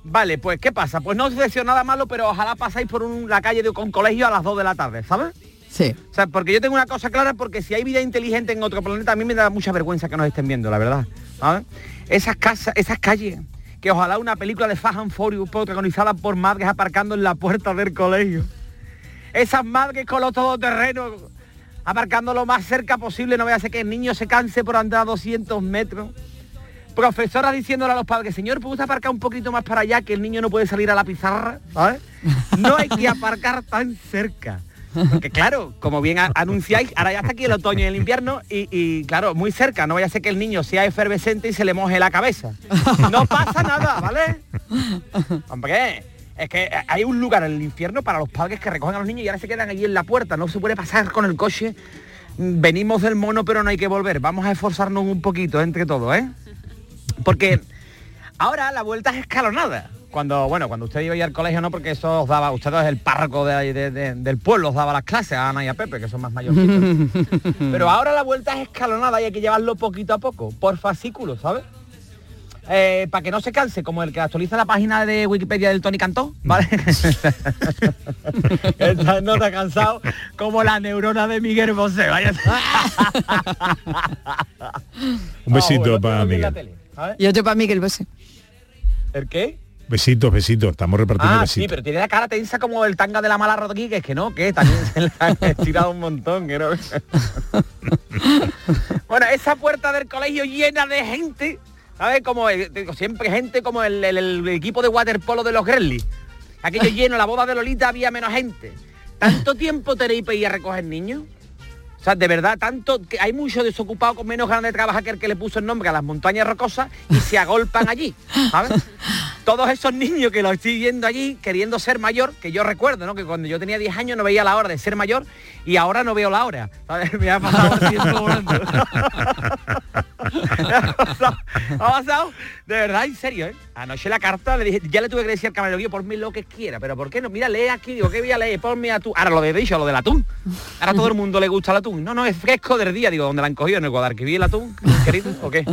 Speaker 22: Vale, pues, ¿qué pasa? Pues no os deseo nada malo, pero ojalá pasáis por un- la calle de un colegio a las 2 de la tarde, ¿sabes?
Speaker 4: Sí.
Speaker 22: O sea, porque yo tengo una cosa clara, porque si hay vida inteligente en otro planeta, a mí me da mucha vergüenza que nos estén viendo, la verdad. ¿sabes? Esas casas, esas calles, que ojalá una película de Fast and Furious protagonizada por madres aparcando en la puerta del colegio. Esas madres con los todoterrenos aparcando lo más cerca posible, no voy a hacer que el niño se canse por andar a 200 metros. Profesoras diciéndole a los padres, señor, ¿puede usted aparcar un poquito más para allá que el niño no puede salir a la pizarra? ¿sabes? No hay que *laughs* aparcar tan cerca. Porque claro, como bien anunciáis, ahora ya está aquí el otoño y el invierno y, y, claro, muy cerca, no vaya a ser que el niño sea efervescente y se le moje la cabeza. No pasa nada, ¿vale? Hombre, es que hay un lugar en el infierno para los padres que recogen a los niños y ahora se quedan allí en la puerta, no se puede pasar con el coche venimos del mono, pero no hay que volver. Vamos a esforzarnos un poquito entre todos, ¿eh? Porque ahora la vuelta es escalonada. Cuando, bueno, cuando usted iba a ir al colegio, no, porque eso os daba, usted es el párroco de- de- de- del pueblo, os daba las clases a Ana y a Pepe, que son más mayorcitos. *laughs* Pero ahora la vuelta es escalonada y hay que llevarlo poquito a poco, por fascículos, ¿sabes? para que no se canse, como el que actualiza la página de Wikipedia del Tony Cantó, ¿vale? *laughs* Está- no está cansado como la neurona de Miguel Bosé, vaya.
Speaker 2: Un besito
Speaker 22: bueno,
Speaker 2: para Miguel.
Speaker 22: tele.
Speaker 4: Y otro para Miguel Bosé.
Speaker 22: ¿El qué?
Speaker 2: Besitos, besitos. Estamos repartiendo
Speaker 22: Ah, sí,
Speaker 2: besitos.
Speaker 22: pero tiene la cara tensa como el tanga de la mala Rodríguez, que no, que también se la han *laughs* estirado un montón, que no. *laughs* bueno, esa puerta del colegio llena de gente, ¿sabes? Como digo, siempre gente como el, el- el equipo de waterpolo de los Gremlins. Aquello lleno, la boda de Lolita había menos gente. ¿Tanto tiempo tenéis para ir a recoger niños? O sea, de verdad, tanto que hay muchos desocupados con menos ganas de trabajar que el que le puso el nombre a las montañas rocosas y se agolpan allí, ¿sabes? *laughs* Todos esos niños que los estoy viendo allí queriendo ser mayor, que yo recuerdo, ¿no? Que cuando yo tenía 10 años no veía la hora de ser mayor y ahora no veo la hora. ¿sabes? *laughs* Me ha pasado tiempo volando. *laughs* Ha pasado, ha pasado, de verdad, en serio, ¿eh? Anoche la carta le dije, ya le tuve que decir al camarero, yo ponme lo que quiera, pero ¿por qué no? Mira, lee aquí, digo, ¿qué voy a leer? Ponme atún. Ahora lo de dicho, lo del atún. Ahora a todo el mundo le gusta el atún. No, no, es fresco del día, digo, ¿dónde la han cogido? ¿En el Guadalquivir el atún, *laughs* querido? ¿O qué?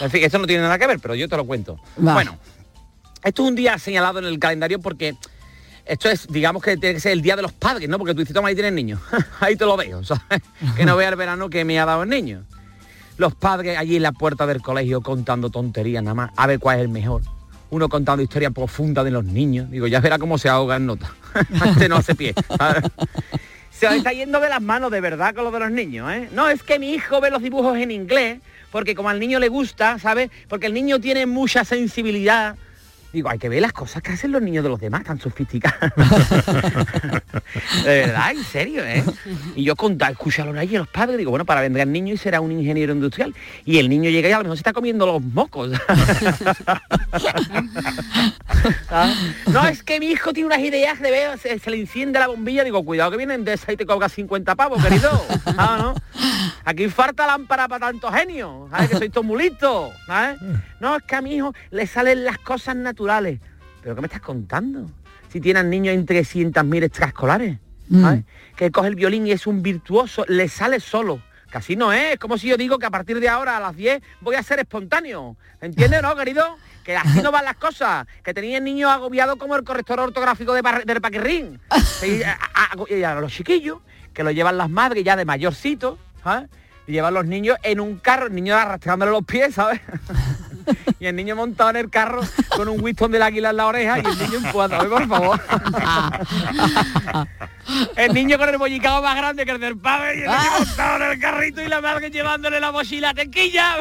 Speaker 22: En fin, esto no tiene nada que ver, pero yo te lo cuento.
Speaker 4: Va.
Speaker 22: Bueno, esto es un día señalado en el calendario porque esto es, digamos que tiene que ser el día de los padres, ¿no? Porque tú dices, toma, ahí tienes niño. *laughs* ahí te lo veo, ¿sabes? *laughs* Que no vea el verano que me ha dado el niño. Los padres allí en la puerta del colegio contando tonterías nada más, a ver cuál es el mejor. Uno contando historias profundas de los niños. Digo, ya verá cómo se ahoga en nota. este no hace pie. Se os está yendo de las manos de verdad con lo de los niños, ¿eh? No, es que mi hijo ve los dibujos en inglés, porque como al niño le gusta, ¿sabes? Porque el niño tiene mucha sensibilidad. Digo, hay que ver las cosas que hacen los niños de los demás, tan sofisticados. *laughs* de verdad, en serio, ¿eh? Y yo conta, escucharon ahí a los padres, digo, bueno, para vendrá el niño y será un ingeniero industrial. Y el niño llega y a lo mejor se está comiendo los mocos. *laughs* No, es que mi hijo tiene unas ideas de ver, se, le enciende la bombilla, digo, cuidado que vienen de esa y te cobra 50 pavos, querido. ¿Sabes, no? Aquí falta lámpara para tanto genio, ¿sabes? Que soy todo muy listo, ¿sabes? No, es que a mi hijo le salen las cosas naturales. ¿Pero qué me estás contando? Si tienen niños en 300.000 extraescolares, ¿sabes? Que coge el violín y es un virtuoso, le sale solo. Casi no es, es como si yo digo que a partir de ahora a las 10 voy a ser espontáneo. ¿Entiendes, no, querido? Que así no van las cosas. Que tenía el niño agobiado como el corrector ortográfico de del Paquirrín. *laughs* Y a, a- y a los chiquillos, que lo llevan las madres ya de mayorcito, ¿sabes? Y llevan los niños en un carro, el niño arrastrándole los pies, ¿sabes? *laughs* y el niño montado en el carro con un Winston del águila en la oreja y el niño empujando, "Ay, por favor. el niño con el bollicao más grande que el del padre y el niño montado en el carrito y la madre llevándole la mochila tequilla.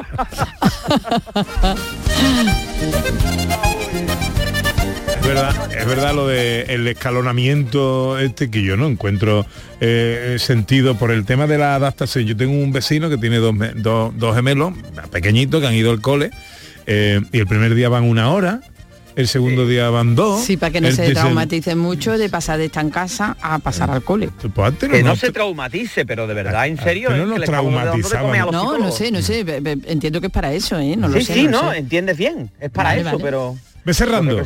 Speaker 2: Es verdad, es verdad lo de el escalonamiento este que yo no encuentro eh, sentido por el tema de la adaptación. Yo tengo un vecino que tiene dos- dos gemelos pequeñitos que han ido al cole eh, y el primer día van una hora, el segundo día van dos.
Speaker 4: Sí, para que no
Speaker 2: el
Speaker 4: se traumaticen mucho de pasar de estar en casa a pasar al cole.
Speaker 2: Pues
Speaker 22: Que no se traumatice, pero de verdad, en serio,
Speaker 2: que no nos
Speaker 4: No, no sé, no sé, entiendo que es para eso, ¿eh? No lo
Speaker 22: sí,
Speaker 4: sé.
Speaker 22: sí,
Speaker 4: no
Speaker 22: no,
Speaker 4: sé.
Speaker 22: entiendes bien. Es para
Speaker 4: Vale,
Speaker 22: eso,
Speaker 4: vale.
Speaker 22: pero...
Speaker 2: Ve cerrando.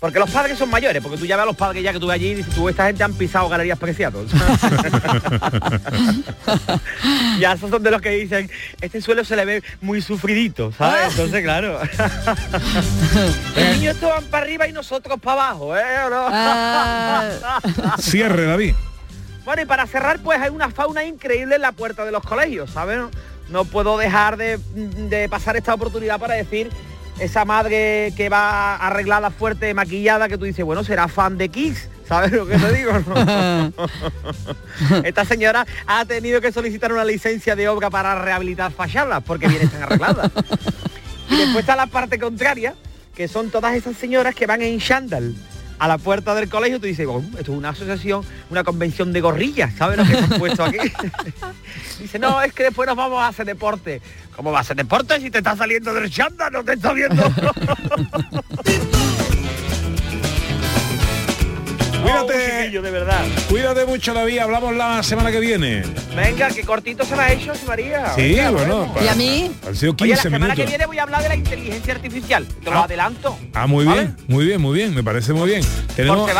Speaker 22: Porque los padres son mayores, porque tú ya ves a los padres ya que tú ves allí y dices, tú, esta gente han pisado galerías preciados. *laughs* ya esos son de los que dicen, este suelo se le ve muy sufridito, ¿sabes? Entonces, claro. *laughs* Los niños estos van para arriba y nosotros para abajo, ¿eh? ¿O no? *laughs*
Speaker 2: Cierre, David.
Speaker 22: Bueno, y para cerrar, pues hay una fauna increíble en la puerta de los colegios, ¿sabes? No, no puedo dejar de, de pasar esta oportunidad para decir esa madre que va arreglada fuerte, maquillada, que tú dices, bueno, será fan de Kiss, ¿sabes lo que te digo? no? *laughs* Esta señora ha tenido que solicitar una licencia de obra para rehabilitar fachadas, porque viene tan arreglada. Y después está la parte contraria, que son todas esas señoras que van en chándal a la puerta del colegio, tú dices, "Oh, esto es una asociación, una convención de gorrillas, ¿sabes lo que hemos puesto aquí? *laughs* Dice, no, es que después nos vamos a hacer deporte. ¿Cómo va a hacer deporte si te está saliendo del chándal? No te está viendo. *laughs*
Speaker 2: Cuídate.
Speaker 22: de verdad.
Speaker 2: Cuídate mucho, David. Hablamos la semana que viene.
Speaker 22: Venga, qué cortito se me ha hecho, María.
Speaker 2: Sí,
Speaker 22: Venga,
Speaker 2: bueno.
Speaker 4: ¿Y a mí?
Speaker 2: Han sido
Speaker 22: Oye, la
Speaker 2: 15
Speaker 22: semana que viene voy a hablar de la inteligencia artificial. Te lo
Speaker 2: Ah.
Speaker 22: adelanto.
Speaker 2: Ah, muy
Speaker 22: ¿Vale?
Speaker 2: bien, muy bien, muy bien. Me parece muy bien. Tenemos.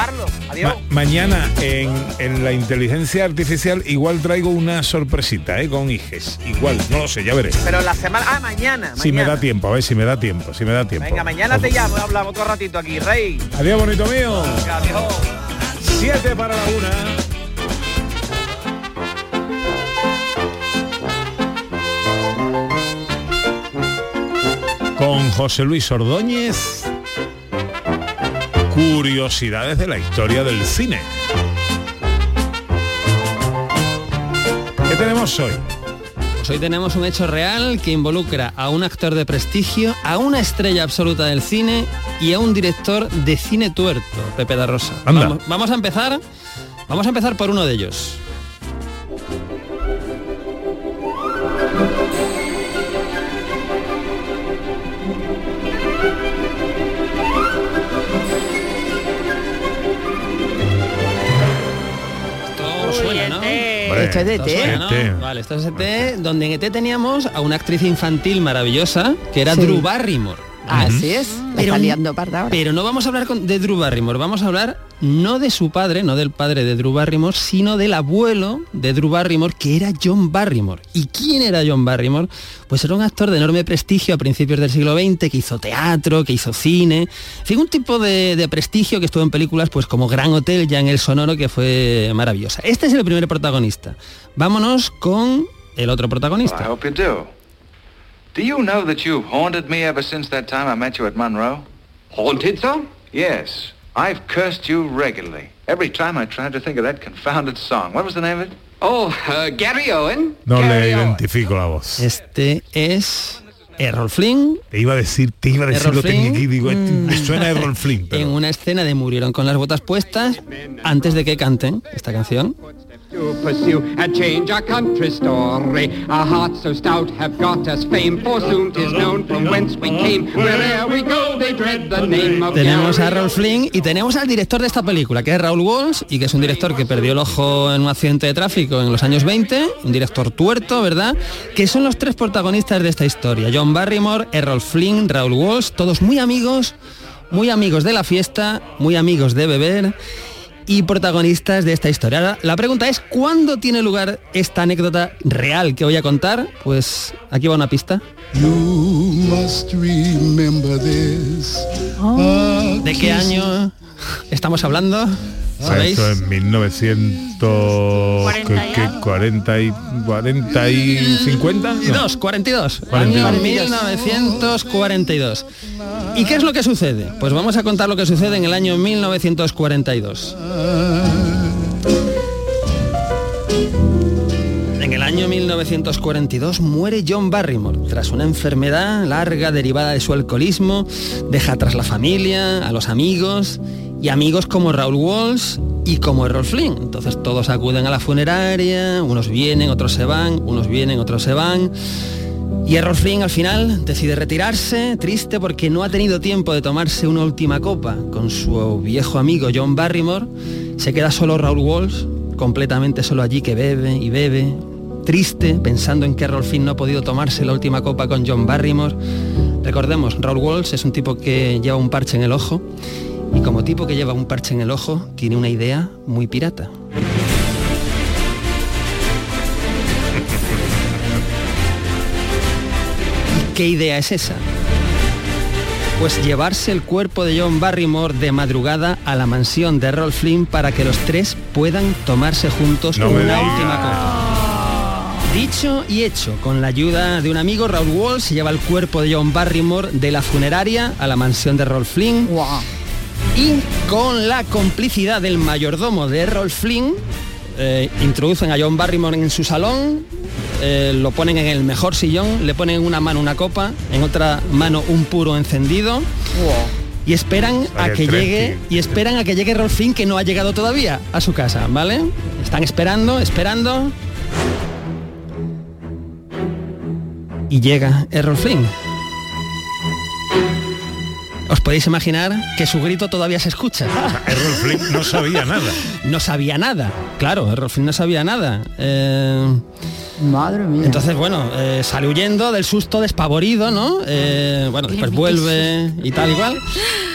Speaker 22: Adiós.
Speaker 2: ma- mañana en, en la inteligencia artificial igual traigo una sorpresita, ¿eh? Con hijes. Igual, no lo sé, ya veré.
Speaker 22: Pero la semana... Ah, mañana.
Speaker 2: Si me da tiempo, a ver si me da tiempo, si me da tiempo.
Speaker 22: Venga, mañana te llamo hablamos otro ratito aquí, Rey.
Speaker 2: Adiós, bonito mío.
Speaker 22: Venga, adiós.
Speaker 2: Siete para la una. Con José Luis Ordóñez. Curiosidades de la historia del cine. ¿Qué tenemos hoy?
Speaker 6: Pues hoy tenemos un hecho real que involucra a un actor de prestigio, a una estrella absoluta del cine y a un director de cine tuerto, Pepe da Rosa.
Speaker 2: Anda.
Speaker 6: Vamos, vamos a empezar. Vamos a empezar por uno de ellos. Esto suena, ¿no?
Speaker 2: Hombre,
Speaker 4: Esto es de
Speaker 6: Esto
Speaker 4: té.
Speaker 6: suena, ¿no?
Speaker 2: ET.
Speaker 6: Vale, esto es ET, donde en ET teníamos a una actriz infantil maravillosa que era
Speaker 4: Sí.
Speaker 6: Drew Barrymore.
Speaker 4: Así es. La
Speaker 6: Pero-
Speaker 4: está liando parda ahora.
Speaker 6: Pero no vamos a hablar con- de Drew Barrymore, vamos a hablar no de su padre, no del padre de Drew Barrymore, sino del abuelo de Drew Barrymore, que era John Barrymore. ¿Y quién era John Barrymore? Pues era un actor de enorme prestigio a principios del siglo XX, que hizo teatro, que hizo cine, en fin, un tipo de, de prestigio que estuvo en películas pues como Gran Hotel, ya en el sonoro, que fue maravillosa. Este es el primer protagonista. Vámonos con el otro
Speaker 23: I
Speaker 6: protagonista.
Speaker 23: hope you do. You know that you've haunted me ever since that time I met you at Monroe? Haunted, sir? Yes. I've cursed you regularly. Every time I tried to think of that confounded song. What was the name of it? Oh, uh, Gary Owen.
Speaker 2: No le identifico la voz.
Speaker 6: Este es Errol Flynn,
Speaker 2: Te iba a decir, te iba a decir,
Speaker 6: Errol
Speaker 2: lo tenía aquí, digo, este-
Speaker 6: Mm.
Speaker 2: me suena a Errol Flynn,
Speaker 6: en una escena de Murieron con las botas puestas antes de que canten esta canción.
Speaker 24: To pursue and change our country story. Our hearts so stout have got us fame, for soon 'tis known from whence we came. Wherever we go, they dread the name of
Speaker 6: Tenemos a Errol Flynn y tenemos al director de esta película, que es Raúl Walsh, y que es un director que perdió el ojo en un accidente de tráfico en los años 20, un director tuerto, ¿verdad? Que son los tres protagonistas de esta historia. John Barrymore, Errol Flynn, Raúl Walsh, todos muy amigos, muy amigos de la fiesta, muy amigos de beber y protagonistas de esta historia. Ahora, la pregunta es, ¿cuándo tiene lugar esta anécdota real que voy a contar? Pues aquí va una pista.
Speaker 25: You must remember this.
Speaker 6: ¿De qué año estamos hablando? ¿Sabéis?
Speaker 2: Esto en 1900... ¿qué- qué? 40 y 40 y 50? No.
Speaker 6: 42, 42.
Speaker 2: 42.
Speaker 6: Año 1942. ¿Y qué es lo que sucede? Pues vamos a contar lo que sucede en el año 1942. En el año 1942 muere John Barrymore tras una enfermedad larga derivada de su alcoholismo, deja atrás la familia, a los amigos y amigos como Raúl Walsh y como Errol Flynn. Entonces todos acuden a la funeraria, unos vienen, otros se van, unos vienen, otros se van. Y Errol Flynn al final decide retirarse, triste porque no ha tenido tiempo de tomarse una última copa con su viejo amigo John Barrymore. Se queda solo Raúl Walsh, completamente solo allí que bebe y bebe, triste, pensando en que Errol Flynn no ha podido tomarse la última copa con John Barrymore. Recordemos, Raúl Walsh es un tipo que lleva un parche en el ojo y como tipo que lleva un parche en el ojo tiene una idea muy pirata. ¿Y qué idea es esa? Pues llevarse el cuerpo de John Barrymore de madrugada a la mansión de Errol Flynn para que los tres puedan tomarse juntos
Speaker 2: No
Speaker 6: una última copa. Dicho y hecho, con la ayuda de un amigo, Raúl Wall se lleva el cuerpo de John Barrymore de la funeraria a la mansión de Errol Flynn. Y con la complicidad del mayordomo de Errol Flynn, eh, introducen a John Barrymore en su salón, eh, lo ponen en el mejor sillón, le ponen en una mano una copa, en otra mano un puro encendido. Y esperan a que llegue y esperan a que llegue Errol Flynn que no ha llegado todavía a su casa, ¿vale? Están esperando, esperando. Y llega Errol Flynn. Os podéis imaginar que su grito todavía se escucha.
Speaker 2: Errol Flynn no sabía nada.
Speaker 6: No sabía nada, claro, Errol Flynn no sabía nada. Eh,
Speaker 4: Madre mía.
Speaker 6: entonces, bueno, eh, sale huyendo del susto, despavorido, ¿no? Eh, bueno, después vuelve y tal igual.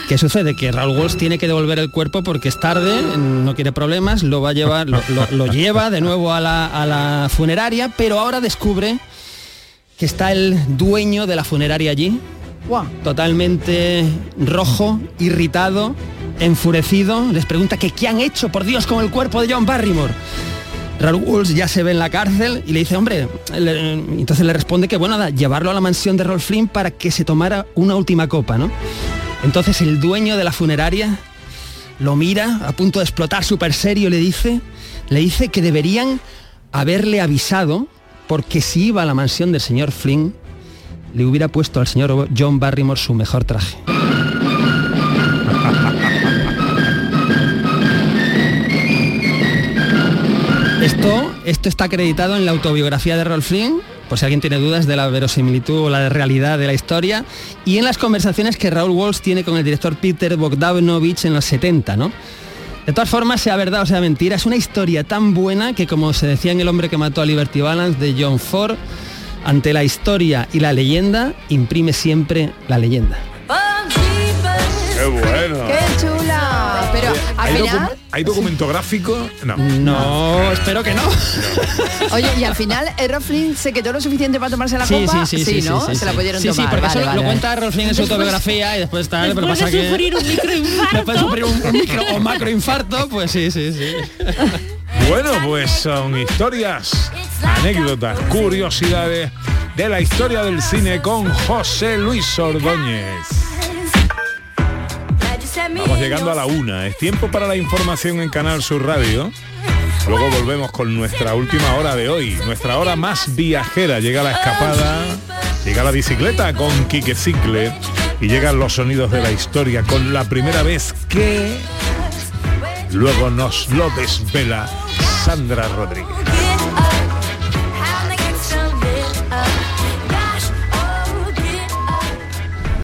Speaker 6: ¿Qué sucede? Que Raúl Walsh tiene que devolver el cuerpo porque es tarde, no quiere problemas, lo va a llevar, lo, lo- lo lleva de nuevo a la, a la funeraria, pero ahora descubre que está el dueño de la funeraria allí, totalmente rojo, irritado, enfurecido, les pregunta que qué han hecho, por Dios, con el cuerpo de John Barrymore. Raúl Walsh ya se ve en la cárcel y le dice, hombre, entonces le responde que bueno, llevarlo a la mansión de Rolf Flynn para que se tomara una última copa, ¿no? Entonces el dueño de la funeraria lo mira, a punto de explotar súper serio, le dice, le dice que deberían haberle avisado porque si iba a la mansión del señor Flynn, le hubiera puesto al señor John Barrymore su mejor traje. Esto, esto está acreditado en la autobiografía de Rolf Flynn, por si alguien tiene dudas de la verosimilitud o la realidad de la historia, y en las conversaciones que Raúl Walsh tiene con el director Peter Bogdanovich en los 70, ¿no? De todas formas, sea verdad o sea mentira, es una historia tan buena que como se decía en El hombre que mató a Liberty Balance de John Ford, ante la historia y la leyenda, imprime siempre la leyenda.
Speaker 2: Qué bueno.
Speaker 4: ¡Qué chula! Pero al
Speaker 2: ¿Hay,
Speaker 4: final...
Speaker 2: docu- ¿Hay documento gráfico? No.
Speaker 6: No, espero que no. *laughs*
Speaker 4: Oye, y al final Errol Flynn se quedó lo suficiente para tomarse la
Speaker 6: Sí,
Speaker 4: copa.
Speaker 6: sí, sí, sí,
Speaker 4: ¿no?
Speaker 6: sí, sí,
Speaker 4: se la
Speaker 6: sí.
Speaker 4: pudieron
Speaker 6: Sí, sí,
Speaker 4: tomar.
Speaker 6: porque
Speaker 4: vale,
Speaker 6: eso
Speaker 4: vale,
Speaker 6: lo
Speaker 4: vale.
Speaker 6: cuenta Flynn en su autobiografía y después tal, pero
Speaker 5: Después
Speaker 6: pasa
Speaker 5: de
Speaker 6: que...
Speaker 5: sufrir un microinfarto.
Speaker 6: Después de sufrir un, un *laughs* micro o macroinfarto, pues sí, sí, sí.
Speaker 2: Bueno, pues son historias, anécdotas, curiosidades de la historia del cine con José Luis Ordóñez. Vamos llegando a la una. Es tiempo para la información en Canal Sur Radio. Luego volvemos con nuestra última hora de hoy, nuestra hora más viajera. Llega la escapada, llega la bicicleta con Quique Cicle y llegan los sonidos de la historia con la primera vez que luego nos lo desvela Sandra Rodríguez.